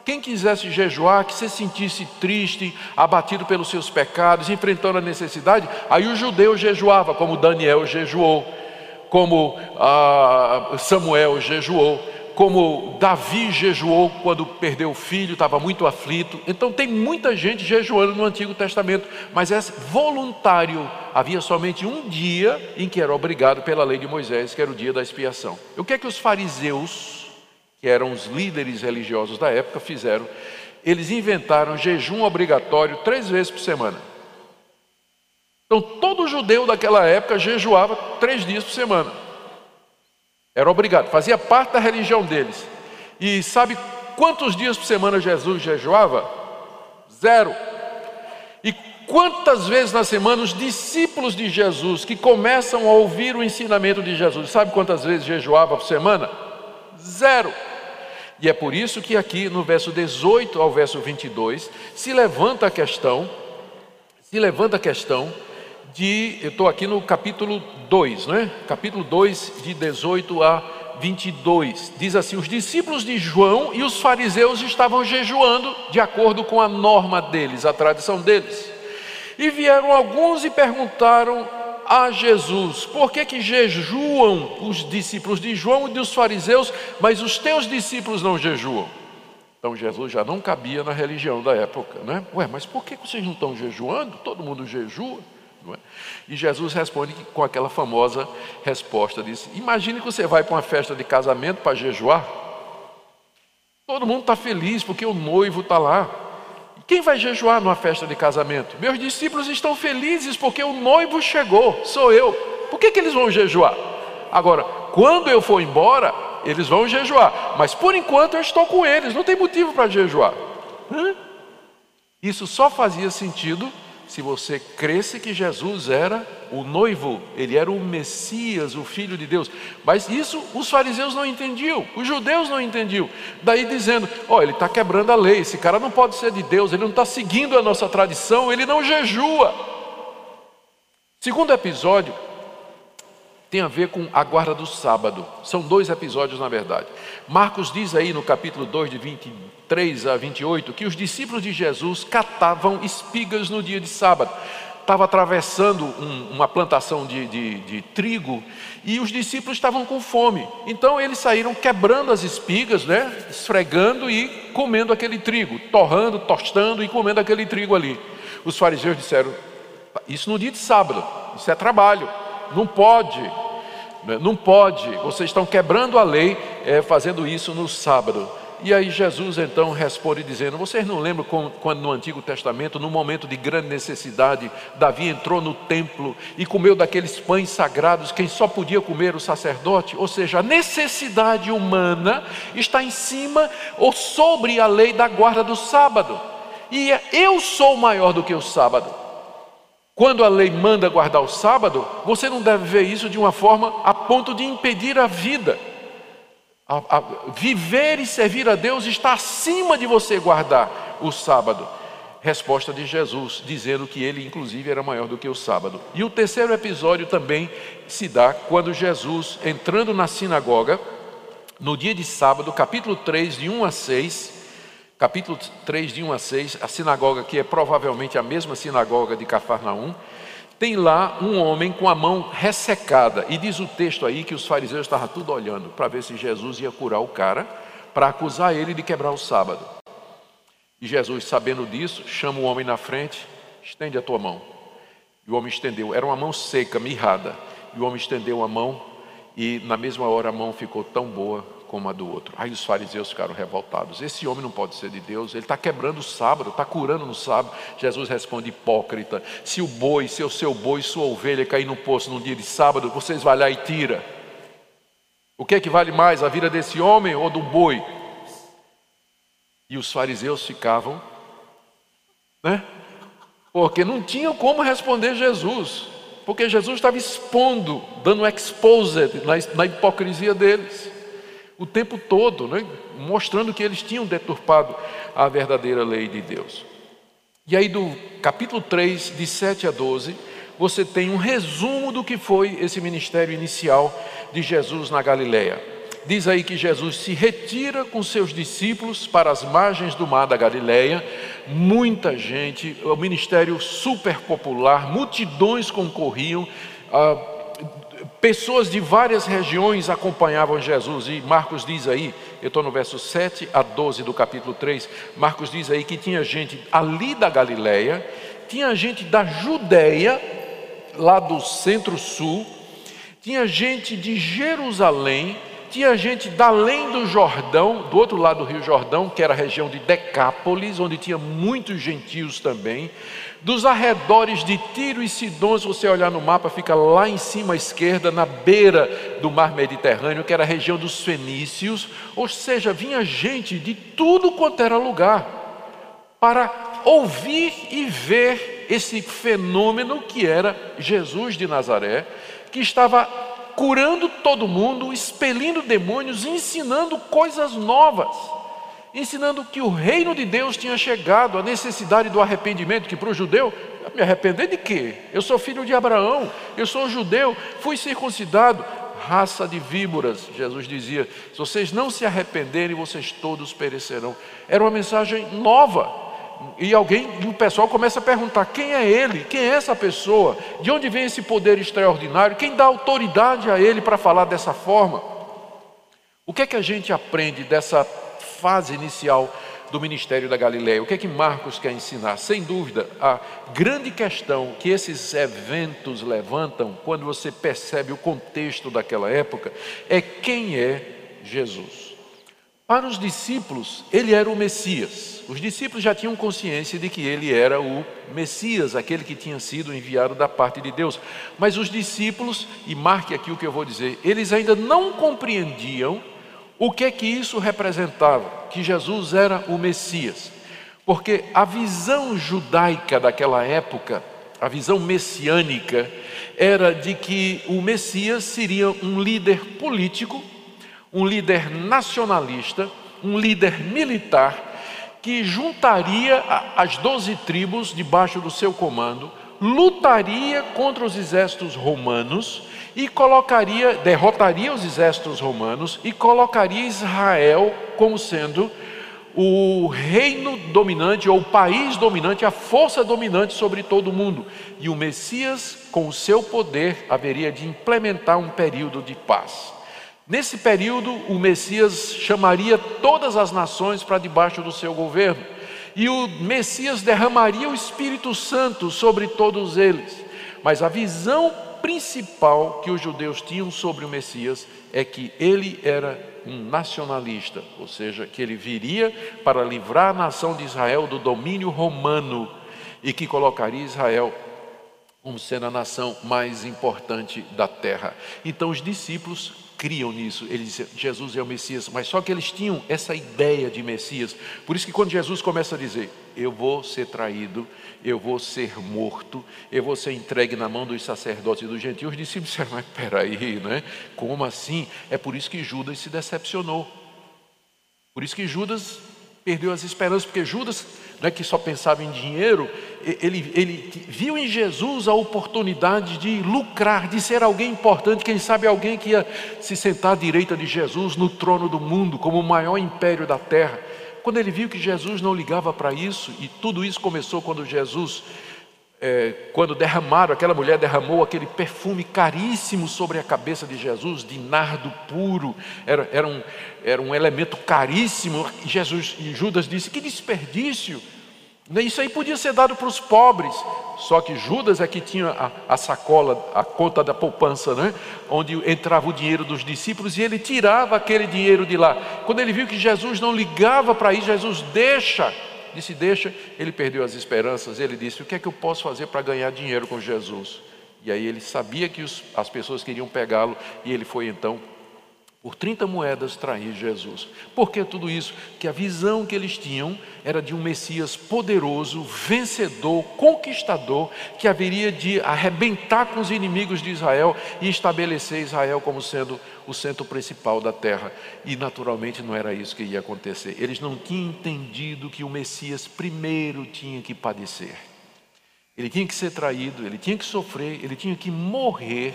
Quem quisesse jejuar, que se sentisse triste, abatido pelos seus pecados, enfrentando a necessidade, aí o judeu jejuava, como Daniel jejuou, como ah, Samuel jejuou, como Davi jejuou quando perdeu o filho, estava muito aflito. Então tem muita gente jejuando no Antigo Testamento, mas é voluntário. Havia somente um dia em que era obrigado pela lei de Moisés, que era o dia da expiação. O que é que os fariseus que eram os líderes religiosos da época, fizeram. Eles inventaram jejum obrigatório três vezes por semana. Então, todo judeu daquela época jejuava três dias por semana. Era obrigado, fazia parte da religião deles. E sabe quantos dias por semana Jesus jejuava? Zero. E quantas vezes na semana os discípulos de Jesus que começam a ouvir o ensinamento de Jesus, sabe quantas vezes jejuava por semana? Zero. E é por isso que aqui no verso 18 ao verso 22 se levanta a questão, se levanta a questão de, eu estou aqui no capítulo 2, né? Capítulo 2, de 18 a 22. Diz assim: Os discípulos de João e os fariseus estavam jejuando de acordo com a norma deles, a tradição deles. E vieram alguns e perguntaram a Jesus: Por que, que jejuam os discípulos de João e dos fariseus, mas os teus discípulos não jejuam? Então Jesus já não cabia na religião da época, né? Ué, mas por que vocês não estão jejuando? Todo mundo jejua. É? E Jesus responde com aquela famosa resposta: diz, Imagine que você vai para uma festa de casamento para jejuar. Todo mundo está feliz porque o noivo está lá. Quem vai jejuar numa festa de casamento? Meus discípulos estão felizes porque o noivo chegou, sou eu. Por que, que eles vão jejuar? Agora, quando eu for embora, eles vão jejuar, mas por enquanto eu estou com eles, não tem motivo para jejuar. Isso só fazia sentido se você cresce que Jesus era o noivo, ele era o Messias, o Filho de Deus. Mas isso os fariseus não entendiam, os judeus não entendiam. Daí dizendo: Ó, oh, ele está quebrando a lei, esse cara não pode ser de Deus, ele não está seguindo a nossa tradição, ele não jejua. Segundo episódio tem a ver com a guarda do sábado. São dois episódios, na verdade. Marcos diz aí no capítulo 2, de 20 3 a 28, que os discípulos de Jesus catavam espigas no dia de sábado. Estava atravessando um, uma plantação de, de, de trigo e os discípulos estavam com fome. Então eles saíram quebrando as espigas, né? esfregando e comendo aquele trigo, torrando, tostando e comendo aquele trigo ali. Os fariseus disseram: Isso no dia de sábado, isso é trabalho, não pode. Né? Não pode, vocês estão quebrando a lei é, fazendo isso no sábado. E aí Jesus então responde dizendo: Vocês não lembram quando no Antigo Testamento, no momento de grande necessidade, Davi entrou no templo e comeu daqueles pães sagrados, quem só podia comer o sacerdote? Ou seja, a necessidade humana está em cima ou sobre a lei da guarda do sábado. E eu sou maior do que o sábado. Quando a lei manda guardar o sábado, você não deve ver isso de uma forma a ponto de impedir a vida. A, a, viver e servir a Deus está acima de você guardar o sábado. Resposta de Jesus, dizendo que ele, inclusive, era maior do que o sábado. E o terceiro episódio também se dá quando Jesus, entrando na sinagoga, no dia de sábado, capítulo 3, de 1 a 6, capítulo 3, de 1 a 6, a sinagoga que é provavelmente a mesma sinagoga de Cafarnaum, tem lá um homem com a mão ressecada, e diz o texto aí que os fariseus estavam tudo olhando para ver se Jesus ia curar o cara, para acusar ele de quebrar o sábado. E Jesus, sabendo disso, chama o homem na frente, estende a tua mão. E o homem estendeu, era uma mão seca, mirrada. E o homem estendeu a mão, e na mesma hora a mão ficou tão boa como a do outro. Aí os fariseus ficaram revoltados. Esse homem não pode ser de Deus, ele está quebrando o sábado, está curando no sábado. Jesus responde: hipócrita, se o boi, se o seu boi, sua ovelha cair no poço num dia de sábado, vocês vão lá e tira. O que é que vale mais, a vida desse homem ou do boi? E os fariseus ficavam, né? Porque não tinham como responder Jesus, porque Jesus estava expondo, dando exposed na, na hipocrisia deles o tempo todo, né? mostrando que eles tinham deturpado a verdadeira lei de Deus. E aí, do capítulo 3, de 7 a 12, você tem um resumo do que foi esse ministério inicial de Jesus na Galileia. Diz aí que Jesus se retira com seus discípulos para as margens do mar da Galileia. Muita gente, o ministério super popular, multidões concorriam. Ah, Pessoas de várias regiões acompanhavam Jesus, e Marcos diz aí, eu estou no verso 7 a 12 do capítulo 3, Marcos diz aí que tinha gente ali da Galileia, tinha gente da Judéia, lá do centro-sul, tinha gente de Jerusalém, tinha gente da além do Jordão, do outro lado do Rio Jordão, que era a região de Decápolis, onde tinha muitos gentios também. Dos arredores de Tiro e Sidon, se você olhar no mapa, fica lá em cima à esquerda, na beira do mar Mediterrâneo, que era a região dos fenícios. Ou seja, vinha gente de tudo quanto era lugar para ouvir e ver esse fenômeno que era Jesus de Nazaré, que estava curando todo mundo, expelindo demônios, ensinando coisas novas, ensinando que o reino de Deus tinha chegado, a necessidade do arrependimento, que para o judeu, me arrepender de quê? Eu sou filho de Abraão, eu sou judeu, fui circuncidado, raça de víboras, Jesus dizia: se vocês não se arrependerem, vocês todos perecerão. Era uma mensagem nova e alguém, e o pessoal começa a perguntar: quem é ele? Quem é essa pessoa? De onde vem esse poder extraordinário? Quem dá autoridade a ele para falar dessa forma? O que é que a gente aprende dessa fase inicial do ministério da Galileia? O que é que Marcos quer ensinar? Sem dúvida, a grande questão que esses eventos levantam, quando você percebe o contexto daquela época, é quem é Jesus. Para os discípulos, ele era o Messias. Os discípulos já tinham consciência de que ele era o Messias, aquele que tinha sido enviado da parte de Deus. Mas os discípulos, e marque aqui o que eu vou dizer, eles ainda não compreendiam o que é que isso representava, que Jesus era o Messias. Porque a visão judaica daquela época, a visão messiânica, era de que o Messias seria um líder político um líder nacionalista, um líder militar, que juntaria as doze tribos debaixo do seu comando, lutaria contra os exércitos romanos e colocaria, derrotaria os exércitos romanos e colocaria Israel como sendo o reino dominante ou o país dominante, a força dominante sobre todo o mundo. E o Messias, com o seu poder, haveria de implementar um período de paz. Nesse período, o Messias chamaria todas as nações para debaixo do seu governo, e o Messias derramaria o Espírito Santo sobre todos eles. Mas a visão principal que os judeus tinham sobre o Messias é que ele era um nacionalista, ou seja, que ele viria para livrar a nação de Israel do domínio romano e que colocaria Israel como sendo a nação mais importante da terra. Então os discípulos criam nisso. Eles diziam, Jesus é o Messias, mas só que eles tinham essa ideia de Messias. Por isso que quando Jesus começa a dizer, eu vou ser traído, eu vou ser morto, eu vou ser entregue na mão dos sacerdotes e dos gentios, os discípulos disseram, mas peraí, né? como assim? É por isso que Judas se decepcionou. Por isso que Judas perdeu as esperanças, porque Judas, não é que só pensava em dinheiro, ele, ele viu em Jesus a oportunidade de lucrar, de ser alguém importante, quem sabe alguém que ia se sentar à direita de Jesus no trono do mundo, como o maior império da terra. Quando ele viu que Jesus não ligava para isso, e tudo isso começou quando Jesus é, quando derramaram, aquela mulher derramou aquele perfume caríssimo sobre a cabeça de Jesus, de nardo puro, era, era, um, era um elemento caríssimo. Jesus e Judas disse: Que desperdício! Né, isso aí podia ser dado para os pobres. Só que Judas é que tinha a, a, sacola, a conta da poupança, né? onde entrava o dinheiro dos discípulos e ele tirava aquele dinheiro de lá. Quando ele viu que Jesus não ligava para isso, Jesus deixa disse deixa, ele perdeu as esperanças, ele disse: O que é que eu posso fazer para ganhar dinheiro com Jesus? E aí ele sabia que os, as pessoas queriam pegá-lo, e ele foi então por 30 moedas trair Jesus. Por que tudo isso? Que a visão que eles tinham era de um Messias poderoso, vencedor, conquistador, que haveria de arrebentar com os inimigos de Israel e estabelecer Israel como sendo o centro principal da terra. E naturalmente não era isso que ia acontecer. Eles não tinham entendido que o Messias primeiro tinha que padecer. Ele tinha que ser traído, ele tinha que sofrer, ele tinha que morrer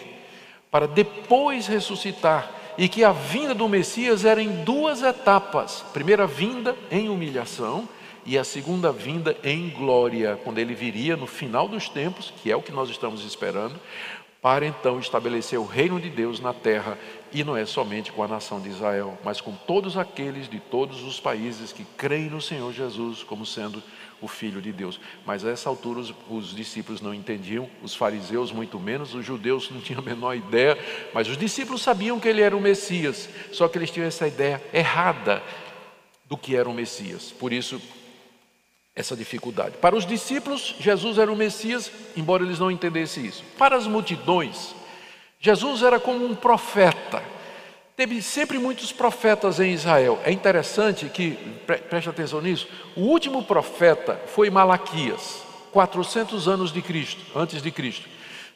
para depois ressuscitar e que a vinda do Messias era em duas etapas: primeira vinda em humilhação e a segunda vinda em glória, quando ele viria no final dos tempos, que é o que nós estamos esperando, para então estabelecer o reino de Deus na terra, e não é somente com a nação de Israel, mas com todos aqueles de todos os países que creem no Senhor Jesus como sendo o Filho de Deus. Mas a essa altura os, os, discípulos não entendiam, os fariseus muito menos, os judeus não tinham a menor ideia, mas os discípulos sabiam que ele era o Messias, só que eles tinham essa ideia errada do que era o Messias. Por isso, essa dificuldade. Para os discípulos, Jesus era o Messias, embora eles não entendessem isso. Para as multidões, Jesus era como um profeta Teve sempre muitos profetas em Israel. É interessante que, preste atenção nisso, o último profeta foi Malaquias, 400 anos de Cristo, antes de Cristo.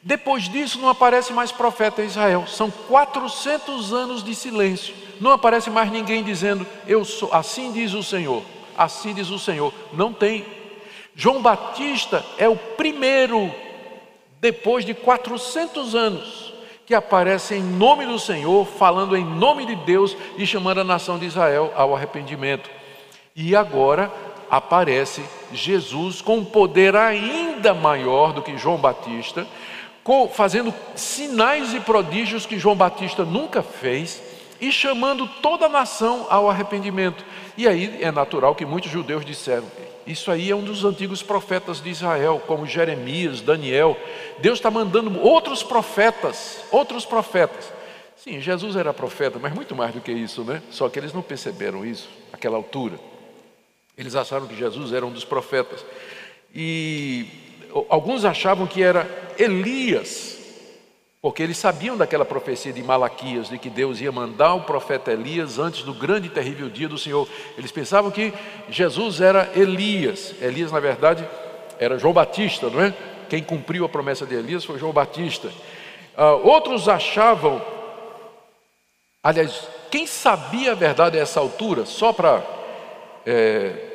Depois disso não aparece mais profeta em Israel. São 400 anos de silêncio. Não aparece mais ninguém dizendo: "Eu sou, assim diz o Senhor". Assim diz o Senhor. Não tem. João Batista é o primeiro depois de 400 anos que aparece em nome do Senhor, falando em nome de Deus e chamando a nação de Israel ao arrependimento. E agora aparece Jesus com um poder ainda maior do que João Batista, fazendo sinais e prodígios que João Batista nunca fez e chamando toda a nação ao arrependimento. E aí é natural que muitos judeus disseram: isso aí é um dos antigos profetas de Israel, como Jeremias, Daniel. Deus está mandando outros profetas, outros profetas. Sim, Jesus era profeta, mas muito mais do que isso, né? Só que eles não perceberam isso naquela altura. Eles acharam que Jesus era um dos profetas. E alguns achavam que era Elias, porque eles sabiam daquela profecia de Malaquias, de que Deus ia mandar o profeta Elias antes do grande e terrível dia do Senhor. Eles pensavam que Jesus era Elias. Elias, na verdade, era João Batista, não é? Quem cumpriu a promessa de Elias foi João Batista. Uh, outros achavam, aliás, quem sabia a verdade a essa altura, só para é,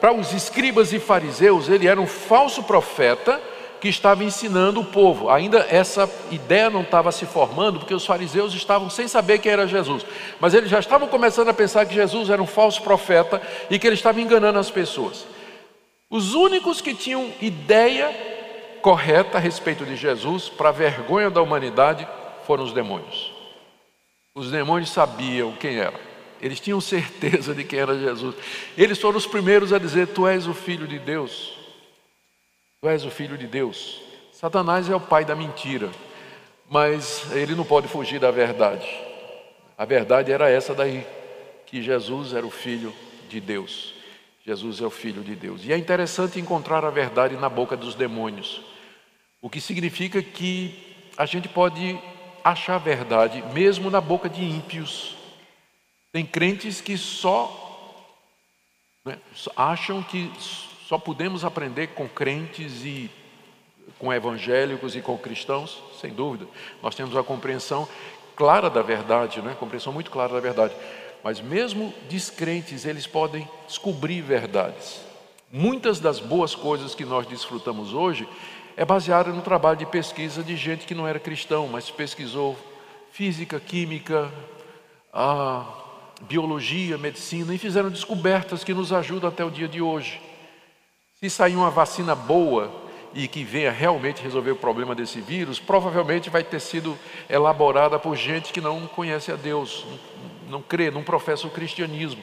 para os escribas e fariseus, ele era um falso profeta que estava ensinando o povo. Ainda essa ideia não estava se formando, porque os fariseus estavam sem saber quem era Jesus. Mas eles já estavam começando a pensar que Jesus era um falso profeta e que ele estava enganando as pessoas. Os únicos que tinham ideia correta a respeito de Jesus, para vergonha da humanidade, foram os demônios. Os demônios sabiam quem era. Eles tinham certeza de quem era Jesus. Eles foram os primeiros a dizer: Tu és o filho de Deus. Tu és o filho de Deus. Satanás é o pai da mentira. mas ele não pode fugir da verdade. A verdade era essa daí, que Jesus era o Filho de Deus. Jesus é o Filho de Deus. E é interessante encontrar a verdade na boca dos demônios, o que significa que a gente pode achar a verdade mesmo na boca de ímpios. Tem crentes que só né, acham que só podemos aprender com crentes e com evangélicos e com cristãos, sem dúvida. Nós temos a compreensão clara da verdade, né? compreensão muito clara da verdade. Mas mesmo descrentes, eles podem descobrir verdades. Muitas das boas coisas que nós desfrutamos hoje é baseada no trabalho de pesquisa de gente que não era cristão, mas pesquisou física, química, a biologia, medicina e fizeram descobertas que nos ajudam até o dia de hoje. Se sair uma vacina boa e que venha realmente resolver o problema desse vírus, provavelmente vai ter sido elaborada por gente que não conhece a Deus, não crê, não professa o cristianismo.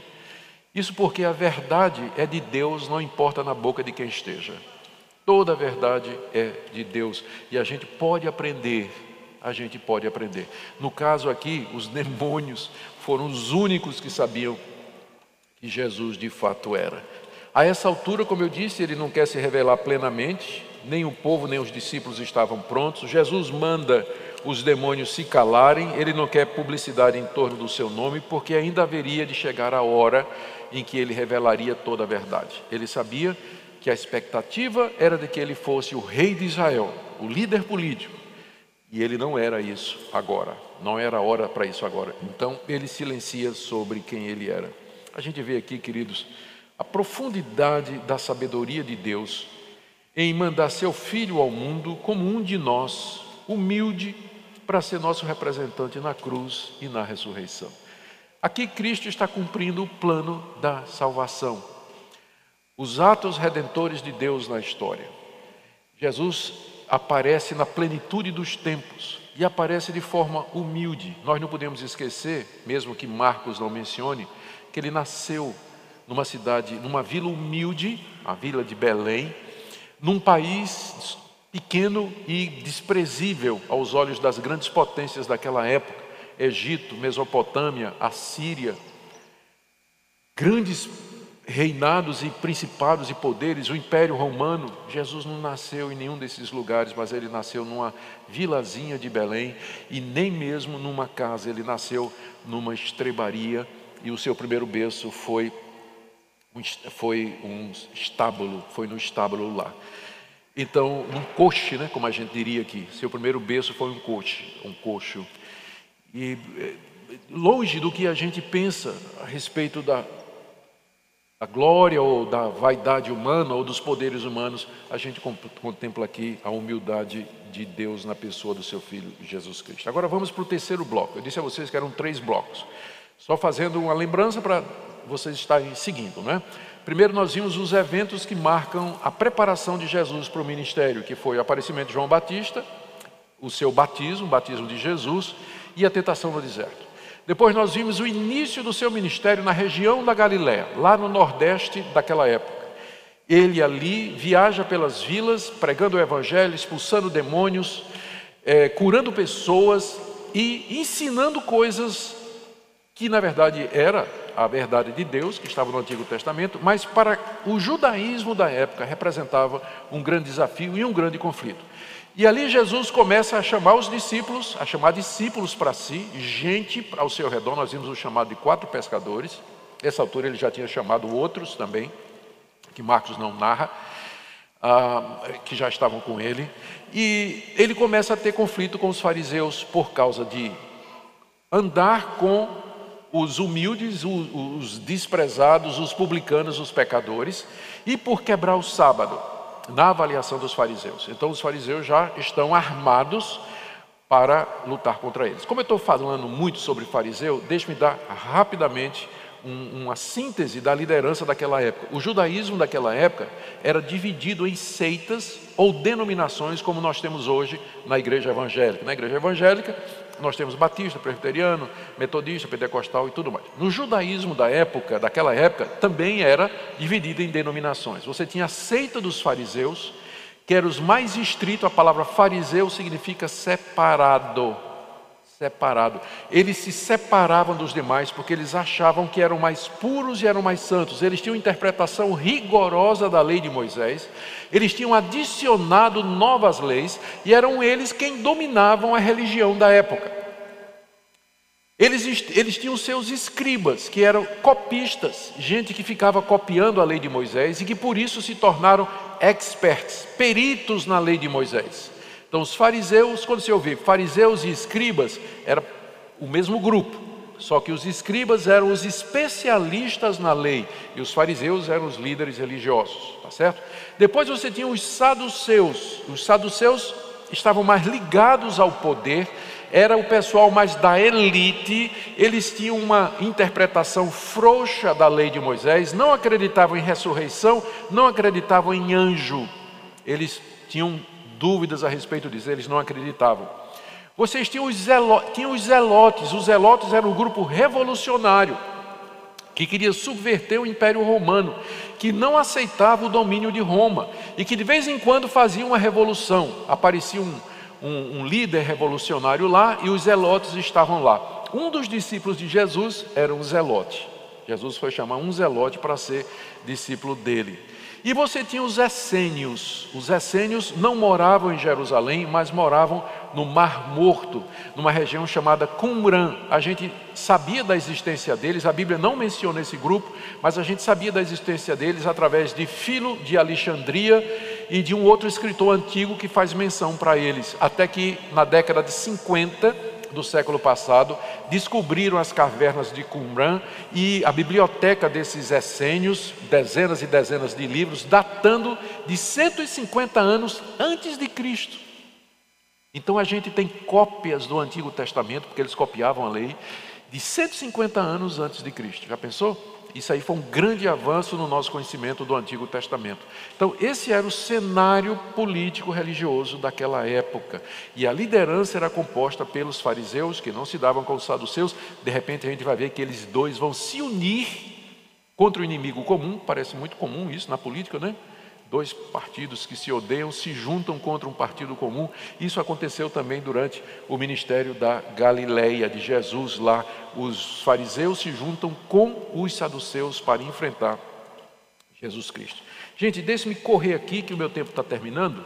Isso porque a verdade é de Deus, não importa na boca de quem esteja. Toda a verdade é de Deus e a gente pode aprender, a gente pode aprender. No caso aqui, os demônios foram os únicos que sabiam que Jesus de fato era. A essa altura, como eu disse, ele não quer se revelar plenamente, nem o povo nem os discípulos estavam prontos. Jesus manda os demônios se calarem, ele não quer publicidade em torno do seu nome, porque ainda haveria de chegar a hora em que ele revelaria toda a verdade. Ele sabia que a expectativa era de que ele fosse o rei de Israel, o líder político, e ele não era isso agora, não era hora para isso agora. Então ele silencia sobre quem ele era. A gente vê aqui, queridos, a profundidade da sabedoria de Deus em mandar seu filho ao mundo como um de nós, humilde, para ser nosso representante na cruz e na ressurreição. Aqui Cristo está cumprindo o plano da salvação, os atos redentores de Deus na história. Jesus aparece na plenitude dos tempos e aparece de forma humilde. Nós não podemos esquecer, mesmo que Marcos não mencione, que ele nasceu numa cidade, numa vila humilde, a vila de Belém, num país pequeno e desprezível aos olhos das grandes potências daquela época, Egito, Mesopotâmia, Assíria, grandes reinados e principados e poderes, o Império Romano. Jesus não nasceu em nenhum desses lugares, mas ele nasceu numa vilazinha de Belém e nem mesmo numa casa, ele nasceu numa estrebaria e o seu primeiro berço foi foi um estábulo, foi no estábulo lá. Então, um coche, né, como a gente diria aqui, seu primeiro berço foi um coche, um coxo. E eh, longe do que a gente pensa a respeito da, da glória ou da vaidade humana ou dos poderes humanos, a gente contempla aqui a humildade de Deus na pessoa do seu Filho Jesus Cristo. Agora vamos para o terceiro bloco. Eu disse a vocês que eram três blocos. Só fazendo uma lembrança para vocês estarem seguindo, né? Primeiro nós vimos os eventos que marcam a preparação de Jesus para o ministério, que foi o aparecimento de João Batista, o seu batismo, o batismo de Jesus e a tentação no deserto. Depois nós vimos o início do seu ministério na região da Galiléia, lá no nordeste daquela época. Ele ali viaja pelas vilas, pregando o evangelho, expulsando demônios, é, curando pessoas e ensinando coisas que na verdade era a verdade de Deus, que estava no Antigo Testamento, mas para o judaísmo da época representava um grande desafio e um grande conflito. E ali Jesus começa a chamar os discípulos, a chamar discípulos para si, gente ao seu redor. Nós vimos o chamado de quatro pescadores. Nessa altura ele já tinha chamado outros também, que Marcos não narra, ah, que já estavam com ele. E ele começa a ter conflito com os fariseus por causa de andar com os humildes, os desprezados, os publicanos, os pecadores, e por quebrar o sábado, na avaliação dos fariseus. Então, os fariseus já estão armados para lutar contra eles. Como eu estou falando muito sobre fariseu, deixe-me dar rapidamente um, uma síntese da liderança daquela época. O judaísmo daquela época era dividido em seitas ou denominações, como nós temos hoje na igreja evangélica. Na igreja evangélica, nós temos batista, presbiteriano, metodista, pentecostal e tudo mais. No judaísmo da época, daquela época, também era dividido em denominações. Você tinha a seita dos fariseus, que eram os mais estritos, a palavra fariseu significa separado. Separado. Eles se separavam dos demais porque eles achavam que eram mais puros e eram mais santos. Eles tinham interpretação rigorosa da lei de Moisés. Eles tinham adicionado novas leis e eram eles quem dominavam a religião da época. Eles, eles tinham seus escribas, que eram copistas, gente que ficava copiando a lei de Moisés e que por isso se tornaram experts, peritos na lei de Moisés. Então, os fariseus, quando você ouvir fariseus e escribas, era o mesmo grupo, só que os escribas eram os especialistas na lei e os fariseus eram os líderes religiosos, tá certo? Depois você tinha os saduceus. Os saduceus estavam mais ligados ao poder era o pessoal mais da elite, eles tinham uma interpretação frouxa da lei de Moisés, não acreditavam em ressurreição, não acreditavam em anjo, eles tinham dúvidas a respeito disso, eles não acreditavam. Vocês tinham os, zelo, tinham os zelotes, os zelotes eram um grupo revolucionário que queria subverter o Império Romano, que não aceitava o domínio de Roma e que de vez em quando fazia uma revolução. Aparecia um, um, um líder revolucionário lá e os zelotes estavam lá. Um dos discípulos de Jesus era um zelote. Jesus foi chamar um zelote para ser discípulo dele. E você tinha os essênios. Os essênios não moravam em Jerusalém, mas moravam no Mar Morto, numa região chamada Qumran. A gente sabia da existência deles, a Bíblia não menciona esse grupo, mas a gente sabia da existência deles através de Filo de Alexandria e de um outro escritor antigo que faz menção para eles. Até que na década de 50 do século passado, descobriram as cavernas de Qumran e a biblioteca desses essênios, dezenas e dezenas de livros, datando de 150 anos antes de Cristo. Então a gente tem cópias do Antigo Testamento, porque eles copiavam a lei, de 150 anos antes de Cristo. Já pensou? Isso aí foi um grande avanço no nosso conhecimento do Antigo Testamento. Então, esse era o cenário político religioso daquela época. E a liderança era composta pelos fariseus, que não se davam com os saduceus. De repente, a gente vai ver que eles dois vão se unir contra o inimigo comum. Parece muito comum isso na política, né? Dois partidos que se odeiam se juntam contra um partido comum. Isso aconteceu também durante o ministério da Galileia de Jesus. Lá, os fariseus se juntam com os saduceus para enfrentar Jesus Cristo. Gente, deixe-me correr aqui que o meu tempo está terminando.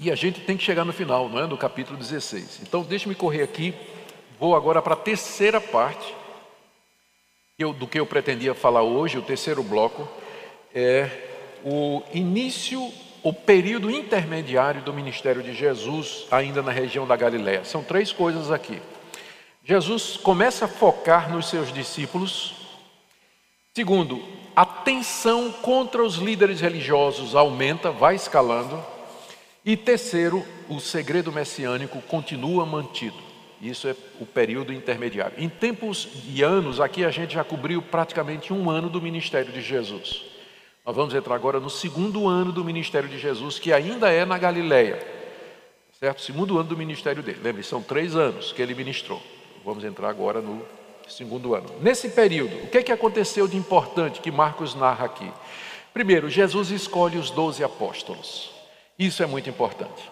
E a gente tem que chegar no final, não é? No capítulo 16. Então, deixe-me correr aqui. Vou agora para a terceira parte eu, do que eu pretendia falar hoje, o terceiro bloco, é o início, o período intermediário do ministério de Jesus, ainda na região da Galiléia. São três coisas aqui. Jesus começa a focar nos seus discípulos. Segundo, a tensão contra os líderes religiosos aumenta, vai escalando. E terceiro, o segredo messiânico continua mantido. Isso é o período intermediário. Em tempos e anos, aqui a gente já cobriu praticamente um ano do ministério de Jesus. Nós vamos entrar agora no segundo ano do ministério de Jesus, que ainda é na Galileia. Certo? Segundo ano do ministério dele. Lembre, são três anos que ele ministrou. Vamos entrar agora no segundo ano. Nesse período, o que, é que aconteceu de importante que Marcos narra aqui? Primeiro, Jesus escolhe os doze apóstolos. Isso é muito importante.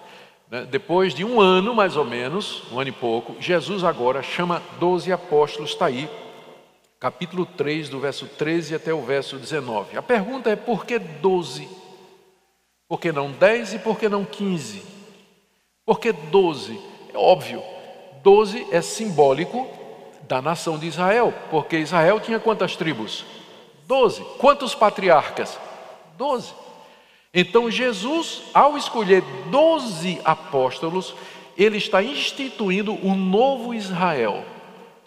Né? Depois de um ano, mais ou menos, um ano e pouco, Jesus agora chama doze apóstolos, está aí, capítulo 3, do verso 13 até o verso 19. A pergunta é: por que doze? Por que não dez e por que não quinze? Por que doze? É óbvio, doze é simbólico da nação de Israel, porque Israel tinha quantas tribos? Doze. Quantos patriarcas? Doze. Então, Jesus, ao escolher doze apóstolos, ele está instituindo o novo Israel,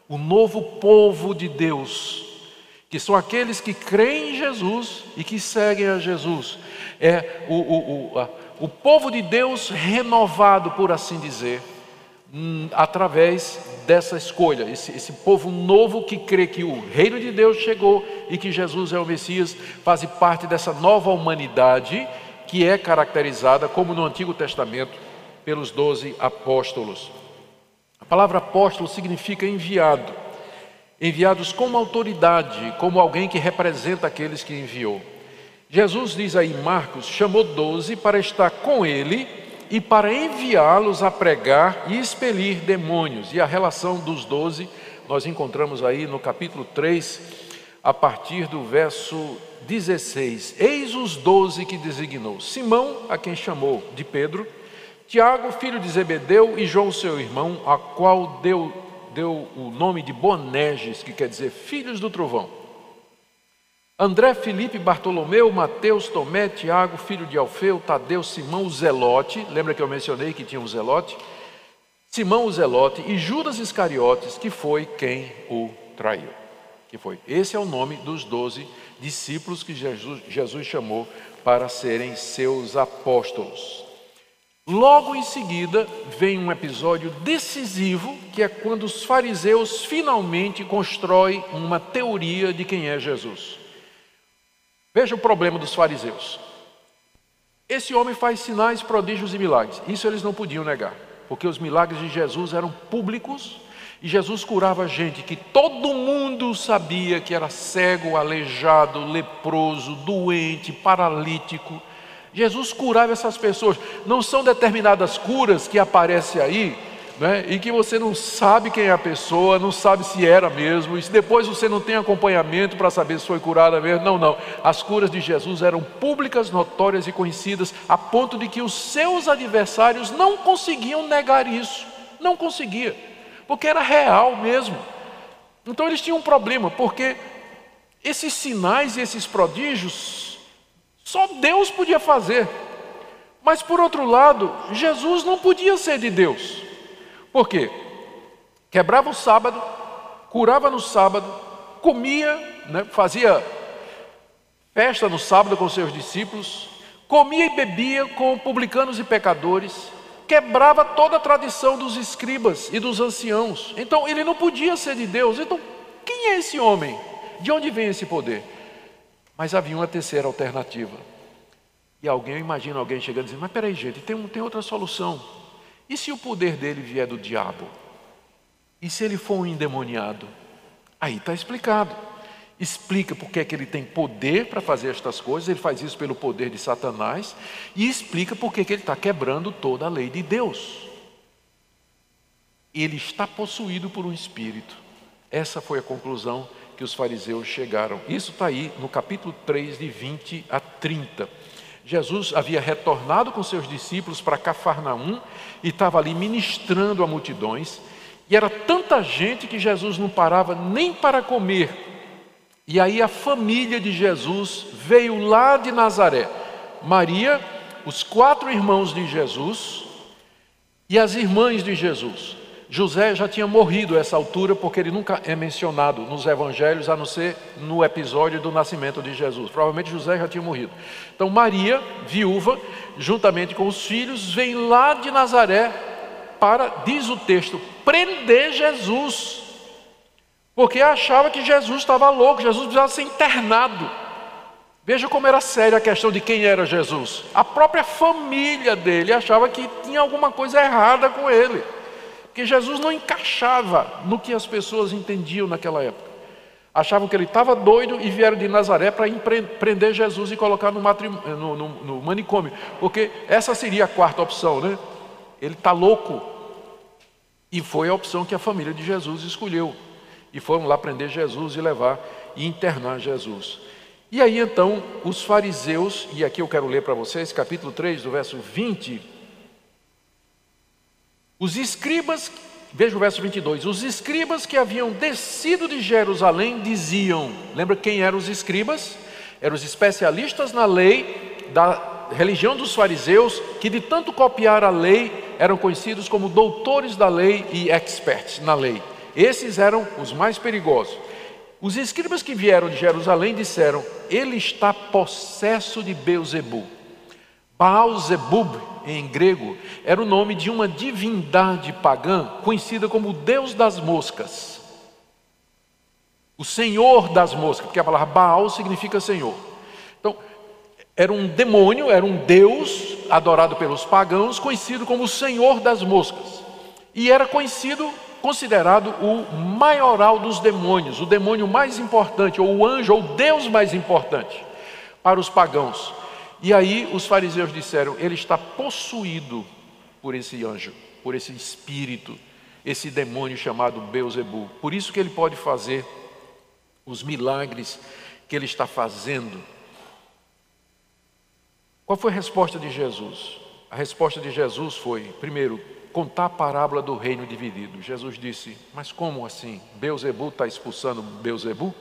o novo povo de Deus, que são aqueles que creem em Jesus e que seguem a Jesus. É o, o, o, a, o povo de Deus renovado, por assim dizer, hum, através dessa escolha, esse, esse, povo novo que crê que o reino de Deus chegou e que Jesus é o Messias, faz parte dessa nova humanidade que é caracterizada, como no Antigo Testamento, pelos doze apóstolos. A palavra apóstolo significa enviado. enviados como autoridade, como alguém que representa aqueles que enviou. Jesus diz aí Marcos: chamou doze para estar com ele e para enviá-los a pregar e expelir demônios. E a relação dos doze nós encontramos aí no capítulo 3, a partir do verso 16: Eis os doze que designou: Simão, a quem chamou de Pedro, Tiago, filho de Zebedeu, e João, seu irmão, a qual deu, deu o nome de Boneges, que quer dizer filhos do trovão. André, Felipe, Bartolomeu, Mateus, Tomé, Tiago, filho de Alfeu, Tadeu, Simão, Zelote, lembra que eu mencionei que tinha um Zelote? Simão, o Zelote, e Judas Iscariotes, que foi quem o traiu. Que foi. Esse é o nome dos doze discípulos que Jesus, Jesus chamou para serem seus apóstolos. Logo em seguida, vem um episódio decisivo, que é quando os fariseus finalmente constroem uma teoria de quem é Jesus. Veja o problema dos fariseus. Esse homem faz sinais, prodígios e milagres. Isso eles não podiam negar, porque os milagres de Jesus eram públicos e Jesus curava gente que todo mundo sabia que era cego, aleijado, leproso, doente, paralítico. Jesus curava essas pessoas. Não são determinadas curas que aparecem aí, né, e que você não sabe quem é a pessoa, não sabe se era mesmo, e se depois você não tem acompanhamento para saber se foi curada mesmo. Não, não. As curas de Jesus eram públicas, notórias e conhecidas, a ponto de que os seus adversários não conseguiam negar isso. Não conseguia, porque era real mesmo. Então eles tinham um problema, porque esses sinais e esses prodígios só Deus podia fazer. Mas por outro lado, Jesus não podia ser de Deus. Por quê? Quebrava o sábado, curava no sábado, comia, né, fazia festa no sábado com seus discípulos, comia e bebia com publicanos e pecadores, quebrava toda a tradição dos escribas e dos anciãos. Então ele não podia ser de Deus. Então, quem é esse homem? De onde vem esse poder? Mas havia uma terceira alternativa. E alguém, imagina alguém chegando e dizendo, mas peraí gente, tem, tem outra solução. E se o poder dele vier do diabo? E se ele for um endemoniado? Aí está explicado. Explica porque é que ele tem poder para fazer estas coisas, ele faz isso pelo poder de Satanás, e explica porque que ele está quebrando toda a lei de Deus. Ele está possuído por um espírito. Essa foi a conclusão que os fariseus chegaram. Isso está aí no capítulo 3, de 20 a 30. Jesus havia retornado com seus discípulos para Cafarnaum e estava ali ministrando a multidões. E era tanta gente que Jesus não parava nem para comer. E aí a família de Jesus veio lá de Nazaré. Maria, os quatro irmãos de Jesus e as irmãs de Jesus. José já tinha morrido a essa altura, porque ele nunca é mencionado nos evangelhos, a não ser no episódio do nascimento de Jesus. Provavelmente José já tinha morrido. Então, Maria, viúva, juntamente com os filhos, vem lá de Nazaré para, diz o texto, prender Jesus. Porque achava que Jesus estava louco, Jesus precisava ser internado. Veja como era séria a questão de quem era Jesus. A própria família dele achava que tinha alguma coisa errada com ele. Porque Jesus não encaixava no que as pessoas entendiam naquela época. Achavam que ele estava doido e vieram de Nazaré para prender Jesus e colocar no, no, no, no manicômio. Porque essa seria a quarta opção, né? Ele está louco. E foi a opção que a família de Jesus escolheu. E foram lá prender Jesus e levar e internar Jesus. E aí então os fariseus, e aqui eu quero ler para vocês, capítulo 3, do verso 20 os escribas, veja o verso 22, os escribas que haviam descido de Jerusalém diziam, lembra quem eram os escribas? Eram os especialistas na lei da religião dos fariseus, que de tanto copiar a lei, eram conhecidos como doutores da lei e experts na lei. Esses eram os mais perigosos. Os escribas que vieram de Jerusalém disseram: Ele está possesso de Beuzebu. Baal Zebub, em grego, era o nome de uma divindade pagã conhecida como o Deus das moscas. O Senhor das moscas, porque a palavra Baal significa Senhor. Então, era um demônio, era um Deus adorado pelos pagãos, conhecido como o Senhor das moscas. E era conhecido considerado o maioral dos demônios, o demônio mais importante, ou o anjo, ou o Deus mais importante para os pagãos. E aí os fariseus disseram: ele está possuído por esse anjo, por esse espírito, esse demônio chamado Beuzebu. Por isso que ele pode fazer os milagres que ele está fazendo. Qual foi a resposta de Jesus? A resposta de Jesus foi, primeiro, contar a parábola do reino dividido. Jesus disse: Mas como assim? Beuzebu está expulsando Beuzebu?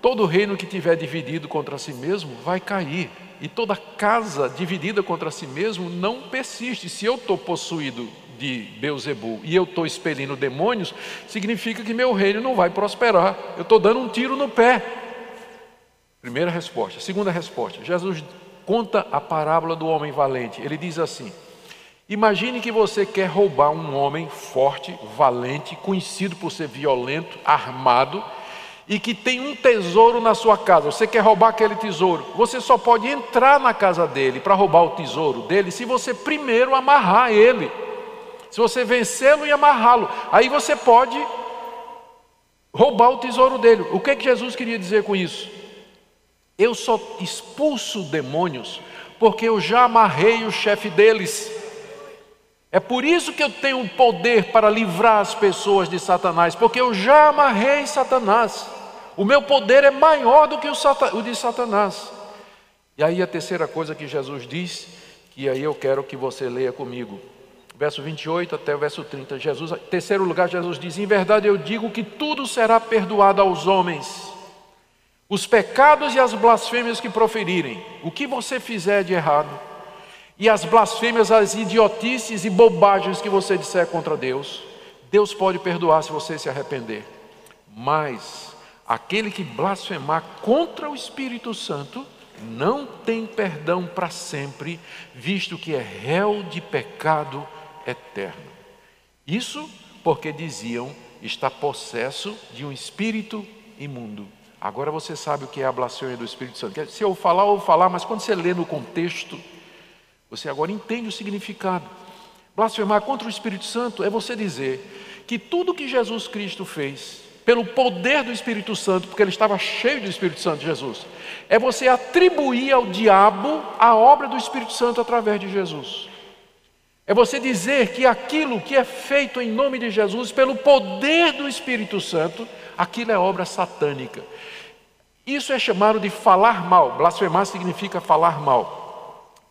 Todo reino que tiver dividido contra si mesmo vai cair, e toda casa dividida contra si mesmo não persiste. Se eu estou possuído de Beuzebu e eu estou expelindo demônios, significa que meu reino não vai prosperar. Eu estou dando um tiro no pé. Primeira resposta. Segunda resposta. Jesus conta a parábola do homem valente. Ele diz assim: Imagine que você quer roubar um homem forte, valente, conhecido por ser violento, armado e que tem um tesouro na sua casa, você quer roubar aquele tesouro, você só pode entrar na casa dele para roubar o tesouro dele se você primeiro amarrar ele. Se você vencê-lo e amarrá-lo, aí você pode roubar o tesouro dele. O que, é que Jesus queria dizer com isso? Eu só expulso demônios porque eu já amarrei o chefe deles. É por isso que eu tenho poder para livrar as pessoas de Satanás, porque eu já amarrei Satanás. O meu poder é maior do que o de Satanás. E aí a terceira coisa que Jesus diz, que aí eu quero que você leia comigo. Verso 28 até o verso 30. Jesus, terceiro lugar, Jesus diz: Em verdade eu digo que tudo será perdoado aos homens, os pecados e as blasfêmias que proferirem, o que você fizer de errado, e as blasfêmias, as idiotices e bobagens que você disser contra Deus, Deus pode perdoar se você se arrepender. Mas Aquele que blasfemar contra o Espírito Santo não tem perdão para sempre, visto que é réu de pecado eterno. Isso porque diziam está possesso de um espírito imundo. Agora você sabe o que é a blasfêmia do Espírito Santo. Se eu falar, eu vou falar, mas quando você lê no contexto, você agora entende o significado. Blasfemar contra o Espírito Santo é você dizer que tudo que Jesus Cristo fez pelo poder do Espírito Santo, porque ele estava cheio do Espírito Santo, Jesus, é você atribuir ao diabo a obra do Espírito Santo através de Jesus. É você dizer que aquilo que é feito em nome de Jesus, pelo poder do Espírito Santo, aquilo é obra satânica. Isso é chamado de falar mal. Blasfemar significa falar mal.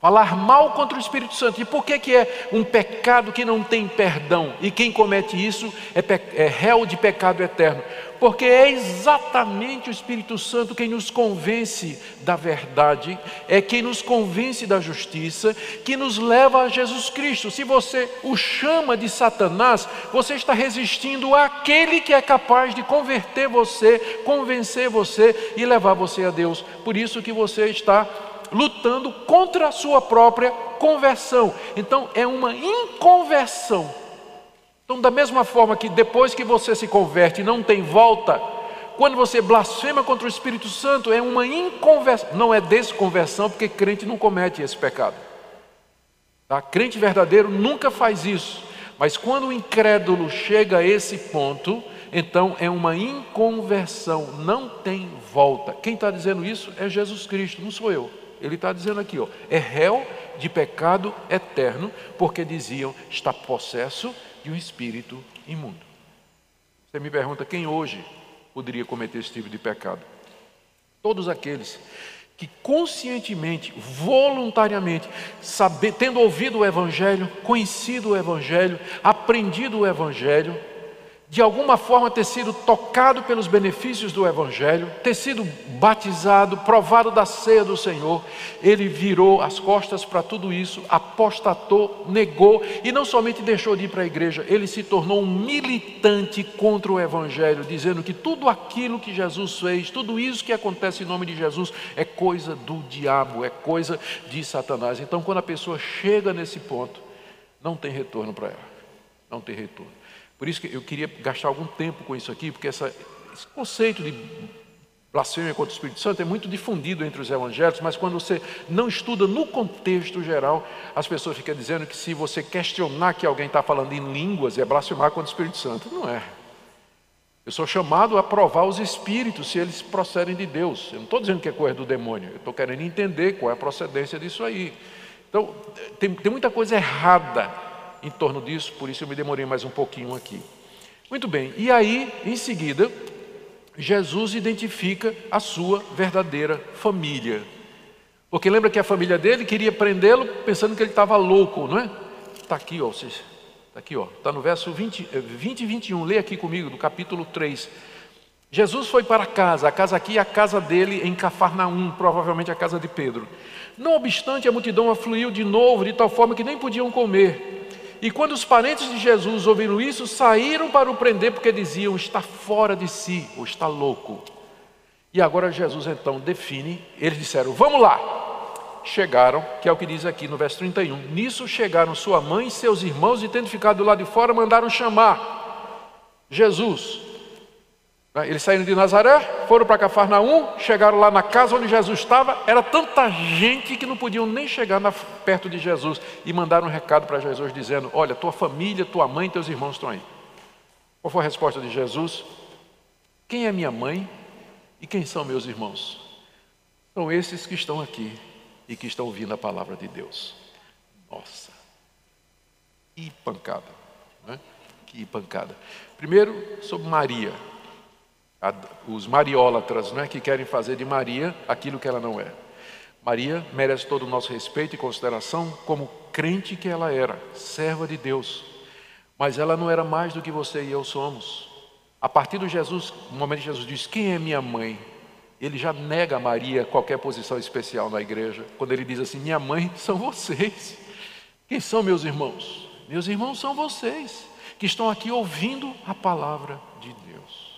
Falar mal contra o Espírito Santo. E por que, que é um pecado que não tem perdão? E quem comete isso é, é réu de pecado eterno. Porque é exatamente o Espírito Santo quem nos convence da verdade, é quem nos convence da justiça, que nos leva a Jesus Cristo. Se você o chama de Satanás, você está resistindo àquele que é capaz de converter você, convencer você e levar você a Deus. Por isso que você está lutando contra a sua própria conversão. Então é uma inconversão. Então, da mesma forma que depois que você se converte não tem volta, quando você blasfema contra o Espírito Santo, é uma inconversão, não é desconversão, porque crente não comete esse pecado. Tá? Crente verdadeiro nunca faz isso. Mas quando o incrédulo chega a esse ponto, então é uma inconversão, não tem volta. Quem está dizendo isso é Jesus Cristo, não sou eu. Ele está dizendo aqui, ó, é réu de pecado eterno, porque diziam está possesso de um espírito imundo. Você me pergunta quem hoje poderia cometer esse tipo de pecado? Todos aqueles que conscientemente, voluntariamente, saber, tendo ouvido o Evangelho, conhecido o Evangelho, aprendido o Evangelho, de alguma forma ter sido tocado pelos benefícios do Evangelho, ter sido batizado, provado da ceia do Senhor, ele virou as costas para tudo isso, apostatou, negou e não somente deixou de ir para a igreja, ele se tornou um militante contra o Evangelho, dizendo que tudo aquilo que Jesus fez, tudo isso que acontece em nome de Jesus é coisa do diabo, é coisa de Satanás. Então, quando a pessoa chega nesse ponto, não tem retorno para ela, não tem retorno. Por isso que eu queria gastar algum tempo com isso aqui, porque essa, esse conceito de blasfêmia contra o Espírito Santo é muito difundido entre os evangélicos, mas quando você não estuda no contexto geral, as pessoas ficam dizendo que se você questionar que alguém está falando em línguas, é blasfemar contra o Espírito Santo. Não é. Eu sou chamado a provar os espíritos se eles procedem de Deus. Eu não estou dizendo que é coisa do demônio, eu estou querendo entender qual é a procedência disso aí. Então, tem, tem muita coisa errada em torno disso, por isso eu me demorei mais um pouquinho aqui. Muito bem, e aí, em seguida, Jesus identifica a sua verdadeira família. Porque lembra que a família dele queria prendê-lo pensando que ele estava louco, não é? Está aqui, ó, vocês, está aqui, ó, está no verso 20, 20 e 21, lê aqui comigo, do capítulo 3. Jesus foi para casa, a casa aqui é a casa dele em Cafarnaum, provavelmente a casa de Pedro. Não obstante, a multidão afluiu de novo, de tal forma que nem podiam comer. E quando os parentes de Jesus ouviram isso, saíram para o prender, porque diziam: está fora de si, ou está louco. E agora Jesus então define, eles disseram: vamos lá. Chegaram, que é o que diz aqui no verso 31. Nisso chegaram sua mãe e seus irmãos, e tendo ficado do lado de fora, mandaram chamar Jesus. Né? Eles saíram de Nazaré, foram para Cafarnaum, chegaram lá na casa onde Jesus estava, era tanta gente que não podiam nem chegar na, perto de Jesus e mandaram um recado para Jesus dizendo: Olha, tua família, tua mãe teus irmãos estão aí. Qual foi a resposta de Jesus? Quem é minha mãe e quem são meus irmãos? São esses que estão aqui e que estão ouvindo a palavra de Deus. Nossa, que pancada, né? que pancada. Primeiro, sobre Maria os mariólatras, não é, que querem fazer de Maria aquilo que ela não é. Maria merece todo o nosso respeito e consideração como crente que ela era, serva de Deus. Mas ela não era mais do que você e eu somos. A partir do Jesus, no momento que Jesus diz: "Quem é minha mãe?", ele já nega a Maria qualquer posição especial na igreja. Quando ele diz assim: "Minha mãe são vocês". Quem são meus irmãos? Meus irmãos são vocês que estão aqui ouvindo a palavra de Deus.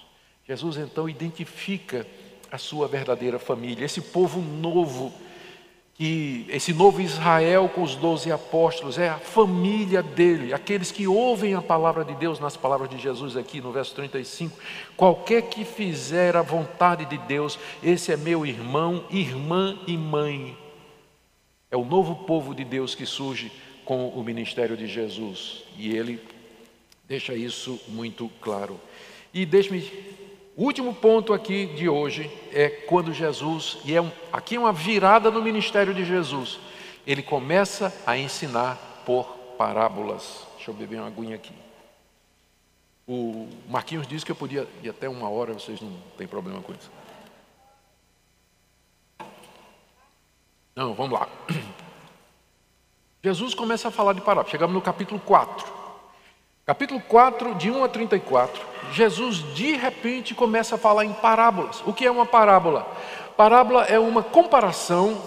Jesus então identifica a sua verdadeira família, esse povo novo, que esse novo Israel com os doze apóstolos, é a família dele, aqueles que ouvem a palavra de Deus nas palavras de Jesus aqui no verso 35. Qualquer que fizer a vontade de Deus, esse é meu irmão, irmã e mãe. É o novo povo de Deus que surge com o ministério de Jesus, e ele deixa isso muito claro. E deixe-me o último ponto aqui de hoje é quando Jesus, e é um, aqui é uma virada no ministério de Jesus, ele começa a ensinar por parábolas. Deixa eu beber uma aguinha aqui. O Marquinhos disse que eu podia ir até uma hora, vocês não têm problema com isso. Não, vamos lá. Jesus começa a falar de parábolas. Chegamos no capítulo 4. Capítulo 4, de 1 a 34, Jesus de repente começa a falar em parábolas. O que é uma parábola? Parábola é uma comparação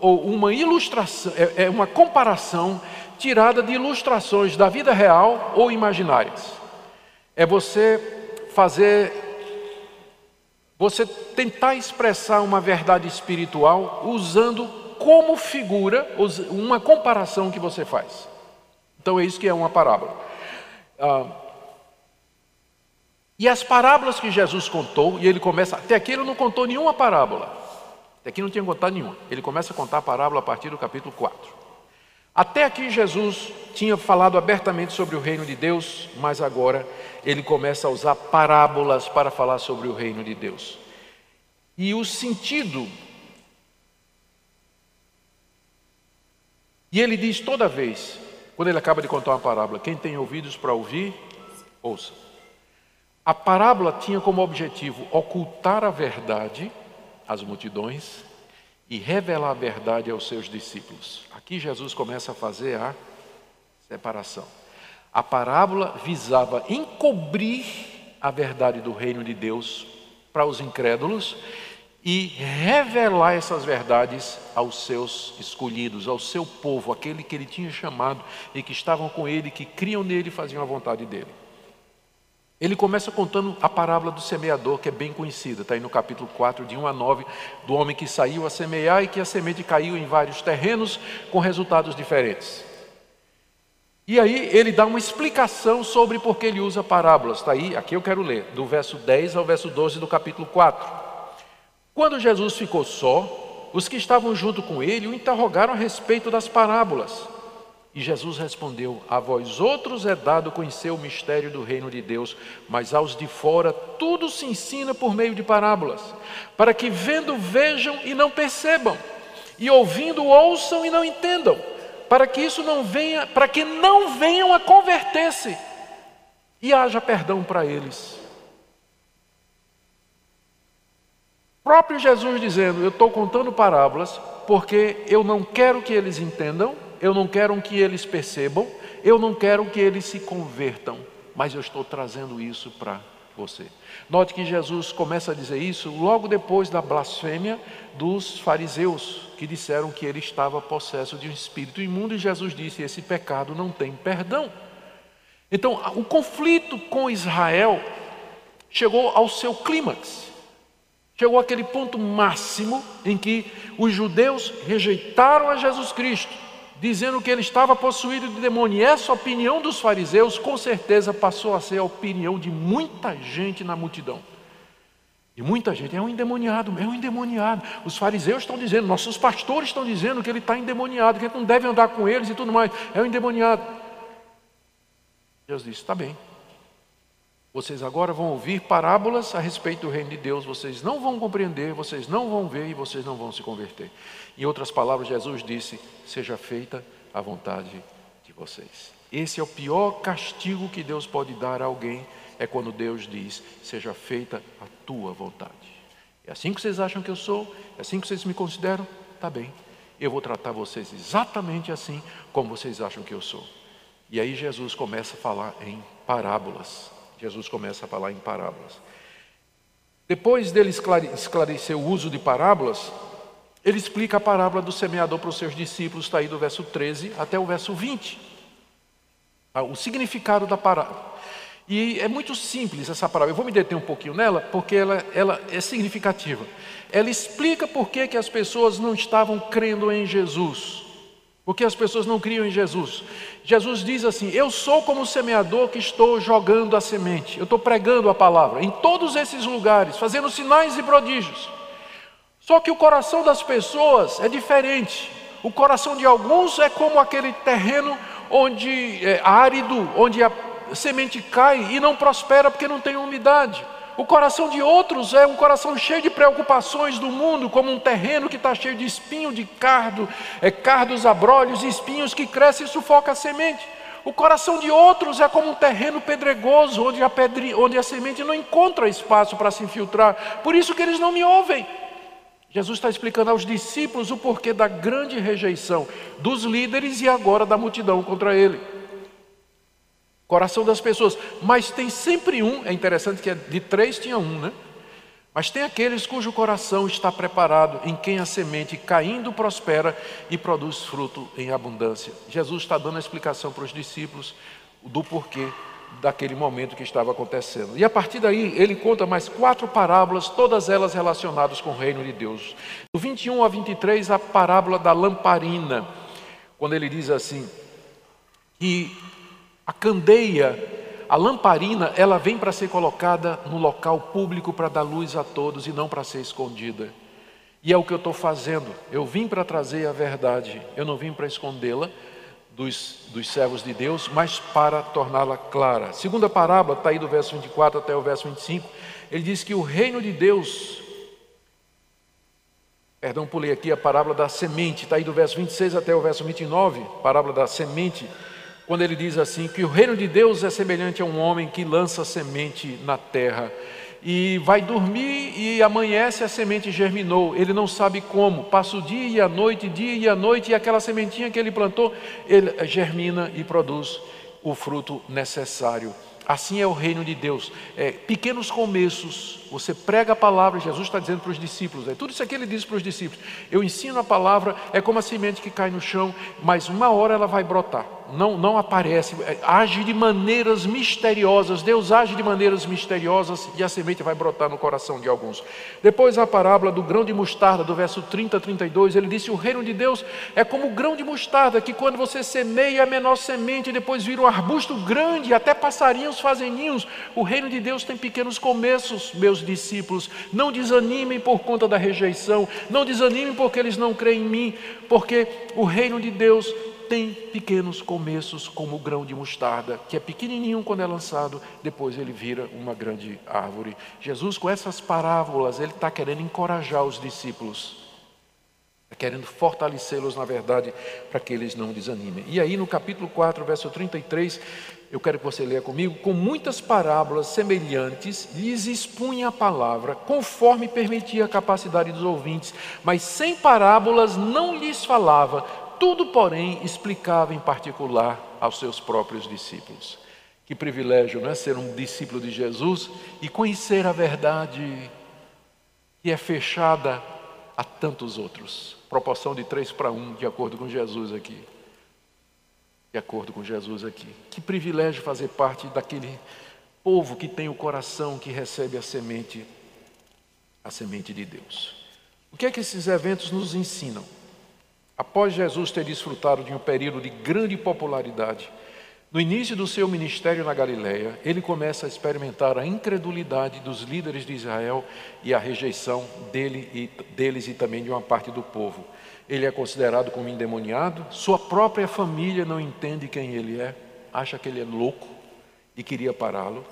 ou uma ilustração, é, é uma comparação tirada de ilustrações da vida real ou imaginárias. É você fazer, você tentar expressar uma verdade espiritual usando como figura uma comparação que você faz. Então é isso que é uma parábola. Ah, e as parábolas que Jesus contou, e ele começa, até aqui ele não contou nenhuma parábola, até aqui não tinha contado nenhuma, ele começa a contar a parábola a partir do capítulo 4. Até aqui Jesus tinha falado abertamente sobre o reino de Deus, mas agora ele começa a usar parábolas para falar sobre o reino de Deus. E o sentido. E ele diz toda vez: quando ele acaba de contar uma parábola, quem tem ouvidos para ouvir, ouça. A parábola tinha como objetivo ocultar a verdade às multidões e revelar a verdade aos seus discípulos. Aqui Jesus começa a fazer a separação. A parábola visava encobrir a verdade do reino de Deus para os incrédulos e revelar essas verdades aos seus escolhidos, ao seu povo, aquele que ele tinha chamado e que estavam com ele, que criam nele e faziam a vontade dele. Ele começa contando a parábola do semeador, que é bem conhecida, está aí no capítulo 4, de 1 a 9, do homem que saiu a semear e que a semente caiu em vários terrenos com resultados diferentes. E aí ele dá uma explicação sobre por que ele usa parábolas. Está aí, aqui eu quero ler, do verso 10 ao verso 12 do capítulo 4. Quando Jesus ficou só, os que estavam junto com ele o interrogaram a respeito das parábolas. E Jesus respondeu: A vós outros é dado conhecer o mistério do reino de Deus, mas aos de fora tudo se ensina por meio de parábolas, para que vendo vejam e não percebam, e ouvindo ouçam e não entendam, para que isso não venha, para que não venham a converter-se e haja perdão para eles. Próprio Jesus dizendo: Eu estou contando parábolas porque eu não quero que eles entendam eu não quero que eles percebam, eu não quero que eles se convertam, mas eu estou trazendo isso para você. Note que Jesus começa a dizer isso logo depois da blasfêmia dos fariseus, que disseram que ele estava possesso de um espírito imundo, e Jesus disse: Esse pecado não tem perdão. Então, o conflito com Israel chegou ao seu clímax. Chegou àquele ponto máximo em que os judeus rejeitaram a Jesus Cristo dizendo que ele estava possuído de demônio. E essa opinião dos fariseus, com certeza, passou a ser a opinião de muita gente na multidão. E muita gente é um endemoniado, é um endemoniado. Os fariseus estão dizendo, nossos pastores estão dizendo que ele está endemoniado, que ele não deve andar com eles e tudo mais. É um endemoniado. Deus disse: está bem. Vocês agora vão ouvir parábolas a respeito do reino de Deus, vocês não vão compreender, vocês não vão ver e vocês não vão se converter. Em outras palavras, Jesus disse: Seja feita a vontade de vocês. Esse é o pior castigo que Deus pode dar a alguém, é quando Deus diz: Seja feita a tua vontade. É assim que vocês acham que eu sou? É assim que vocês me consideram? Tá bem. Eu vou tratar vocês exatamente assim como vocês acham que eu sou. E aí Jesus começa a falar em parábolas. Jesus começa a falar em parábolas. Depois dele esclarecer o uso de parábolas, ele explica a parábola do semeador para os seus discípulos, está aí do verso 13 até o verso 20. Ah, o significado da parábola. E é muito simples essa parábola. Eu vou me deter um pouquinho nela, porque ela, ela é significativa. Ela explica por que, que as pessoas não estavam crendo em Jesus. Porque as pessoas não criam em Jesus. Jesus diz assim: Eu sou como o semeador que estou jogando a semente. Eu estou pregando a palavra em todos esses lugares, fazendo sinais e prodígios. Só que o coração das pessoas é diferente. O coração de alguns é como aquele terreno onde é árido, onde a semente cai e não prospera porque não tem umidade. O coração de outros é um coração cheio de preocupações do mundo, como um terreno que está cheio de espinho de cardo, é, cardos abrolhos espinhos que crescem e sufocam a semente. O coração de outros é como um terreno pedregoso, onde a, onde a semente não encontra espaço para se infiltrar. Por isso que eles não me ouvem. Jesus está explicando aos discípulos o porquê da grande rejeição dos líderes e agora da multidão contra ele. Coração das pessoas, mas tem sempre um, é interessante que é de três tinha um, né? Mas tem aqueles cujo coração está preparado, em quem a semente caindo prospera e produz fruto em abundância. Jesus está dando a explicação para os discípulos do porquê daquele momento que estava acontecendo. E a partir daí, ele conta mais quatro parábolas, todas elas relacionadas com o reino de Deus. Do 21 a 23, a parábola da lamparina, quando ele diz assim: que a candeia, a lamparina, ela vem para ser colocada no local público para dar luz a todos e não para ser escondida. E é o que eu estou fazendo. Eu vim para trazer a verdade, eu não vim para escondê-la, dos, dos servos de Deus, mas para torná-la clara. Segunda parábola, está aí do verso 24 até o verso 25, ele diz que o reino de Deus, perdão, pulei aqui a parábola da semente, está aí do verso 26 até o verso 29, parábola da semente, quando ele diz assim: que o reino de Deus é semelhante a um homem que lança semente na terra e vai dormir e amanhece a semente germinou. Ele não sabe como. Passa o dia e a noite, dia e a noite, e aquela sementinha que ele plantou, ele germina e produz o fruto necessário. Assim é o reino de Deus. É, pequenos começos, você prega a palavra, Jesus está dizendo para os discípulos, é tudo isso aqui ele diz para os discípulos. Eu ensino a palavra, é como a semente que cai no chão, mas uma hora ela vai brotar. Não, não aparece, é, age de maneiras misteriosas. Deus age de maneiras misteriosas e a semente vai brotar no coração de alguns. Depois a parábola do grão de mostarda, do verso 30 a 32, ele disse: O reino de Deus é como o grão de mostarda, que quando você semeia a menor semente, depois vira um arbusto grande, até passarinhos fazem ninhos. O reino de Deus tem pequenos começos, meus discípulos. Não desanimem por conta da rejeição, não desanimem porque eles não creem em mim, porque o reino de Deus tem pequenos começos, como o grão de mostarda, que é pequenininho quando é lançado, depois ele vira uma grande árvore. Jesus, com essas parábolas, ele está querendo encorajar os discípulos, está querendo fortalecê-los, na verdade, para que eles não desanimem. E aí, no capítulo 4, verso 33, eu quero que você leia comigo, com muitas parábolas semelhantes, lhes expunha a palavra, conforme permitia a capacidade dos ouvintes, mas sem parábolas não lhes falava, tudo, porém, explicava em particular aos seus próprios discípulos. Que privilégio, não é? Ser um discípulo de Jesus e conhecer a verdade que é fechada a tantos outros. Proporção de três para um, de acordo com Jesus aqui. De acordo com Jesus aqui. Que privilégio fazer parte daquele povo que tem o coração que recebe a semente, a semente de Deus. O que é que esses eventos nos ensinam? Após Jesus ter desfrutado de um período de grande popularidade, no início do seu ministério na Galiléia, ele começa a experimentar a incredulidade dos líderes de Israel e a rejeição dele e, deles e também de uma parte do povo. Ele é considerado como endemoniado, sua própria família não entende quem ele é, acha que ele é louco e queria pará-lo.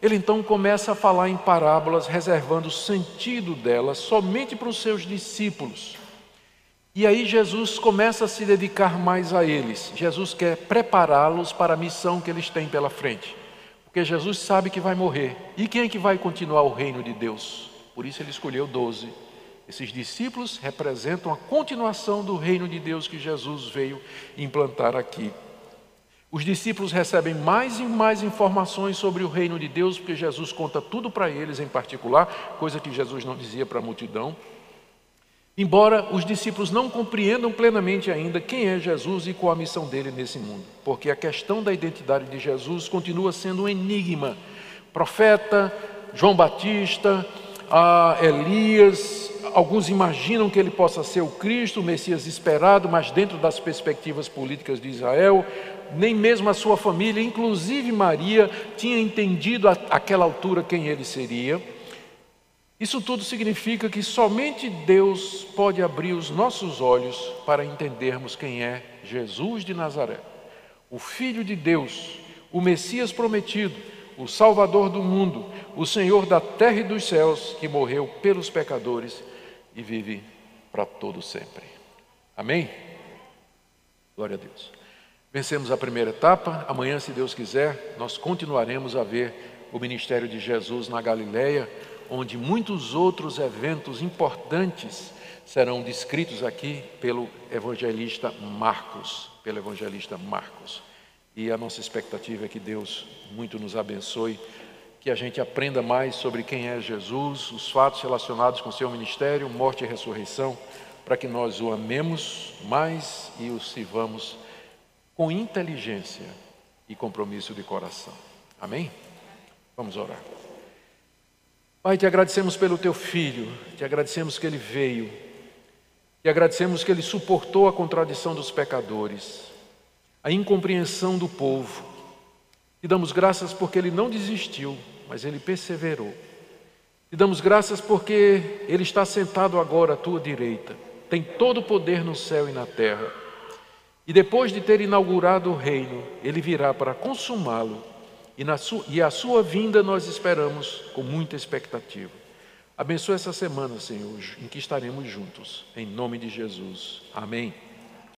Ele então começa a falar em parábolas, reservando o sentido delas somente para os seus discípulos. E aí Jesus começa a se dedicar mais a eles. Jesus quer prepará-los para a missão que eles têm pela frente. Porque Jesus sabe que vai morrer. E quem é que vai continuar o reino de Deus? Por isso ele escolheu doze. Esses discípulos representam a continuação do reino de Deus que Jesus veio implantar aqui. Os discípulos recebem mais e mais informações sobre o reino de Deus, porque Jesus conta tudo para eles em particular, coisa que Jesus não dizia para a multidão. Embora os discípulos não compreendam plenamente ainda quem é Jesus e qual a missão dele nesse mundo, porque a questão da identidade de Jesus continua sendo um enigma. Profeta, João Batista, Elias, alguns imaginam que ele possa ser o Cristo, o Messias esperado, mas dentro das perspectivas políticas de Israel, nem mesmo a sua família, inclusive Maria, tinha entendido àquela altura quem ele seria. Isso tudo significa que somente Deus pode abrir os nossos olhos para entendermos quem é Jesus de Nazaré, o Filho de Deus, o Messias prometido, o Salvador do mundo, o Senhor da terra e dos céus, que morreu pelos pecadores e vive para todo sempre. Amém? Glória a Deus. Vencemos a primeira etapa. Amanhã, se Deus quiser, nós continuaremos a ver o ministério de Jesus na Galileia onde muitos outros eventos importantes serão descritos aqui pelo evangelista Marcos, pelo evangelista Marcos. E a nossa expectativa é que Deus muito nos abençoe, que a gente aprenda mais sobre quem é Jesus, os fatos relacionados com seu ministério, morte e ressurreição, para que nós o amemos mais e o sirvamos com inteligência e compromisso de coração. Amém? Vamos orar. Pai, te agradecemos pelo teu filho, te agradecemos que ele veio, te agradecemos que ele suportou a contradição dos pecadores, a incompreensão do povo. Te damos graças porque ele não desistiu, mas ele perseverou. Te damos graças porque ele está sentado agora à tua direita, tem todo o poder no céu e na terra. E depois de ter inaugurado o reino, ele virá para consumá-lo e, na sua, e a sua vinda nós esperamos com muita expectativa. Abençoe essa semana, Senhor, em que estaremos juntos. Em nome de Jesus. Amém.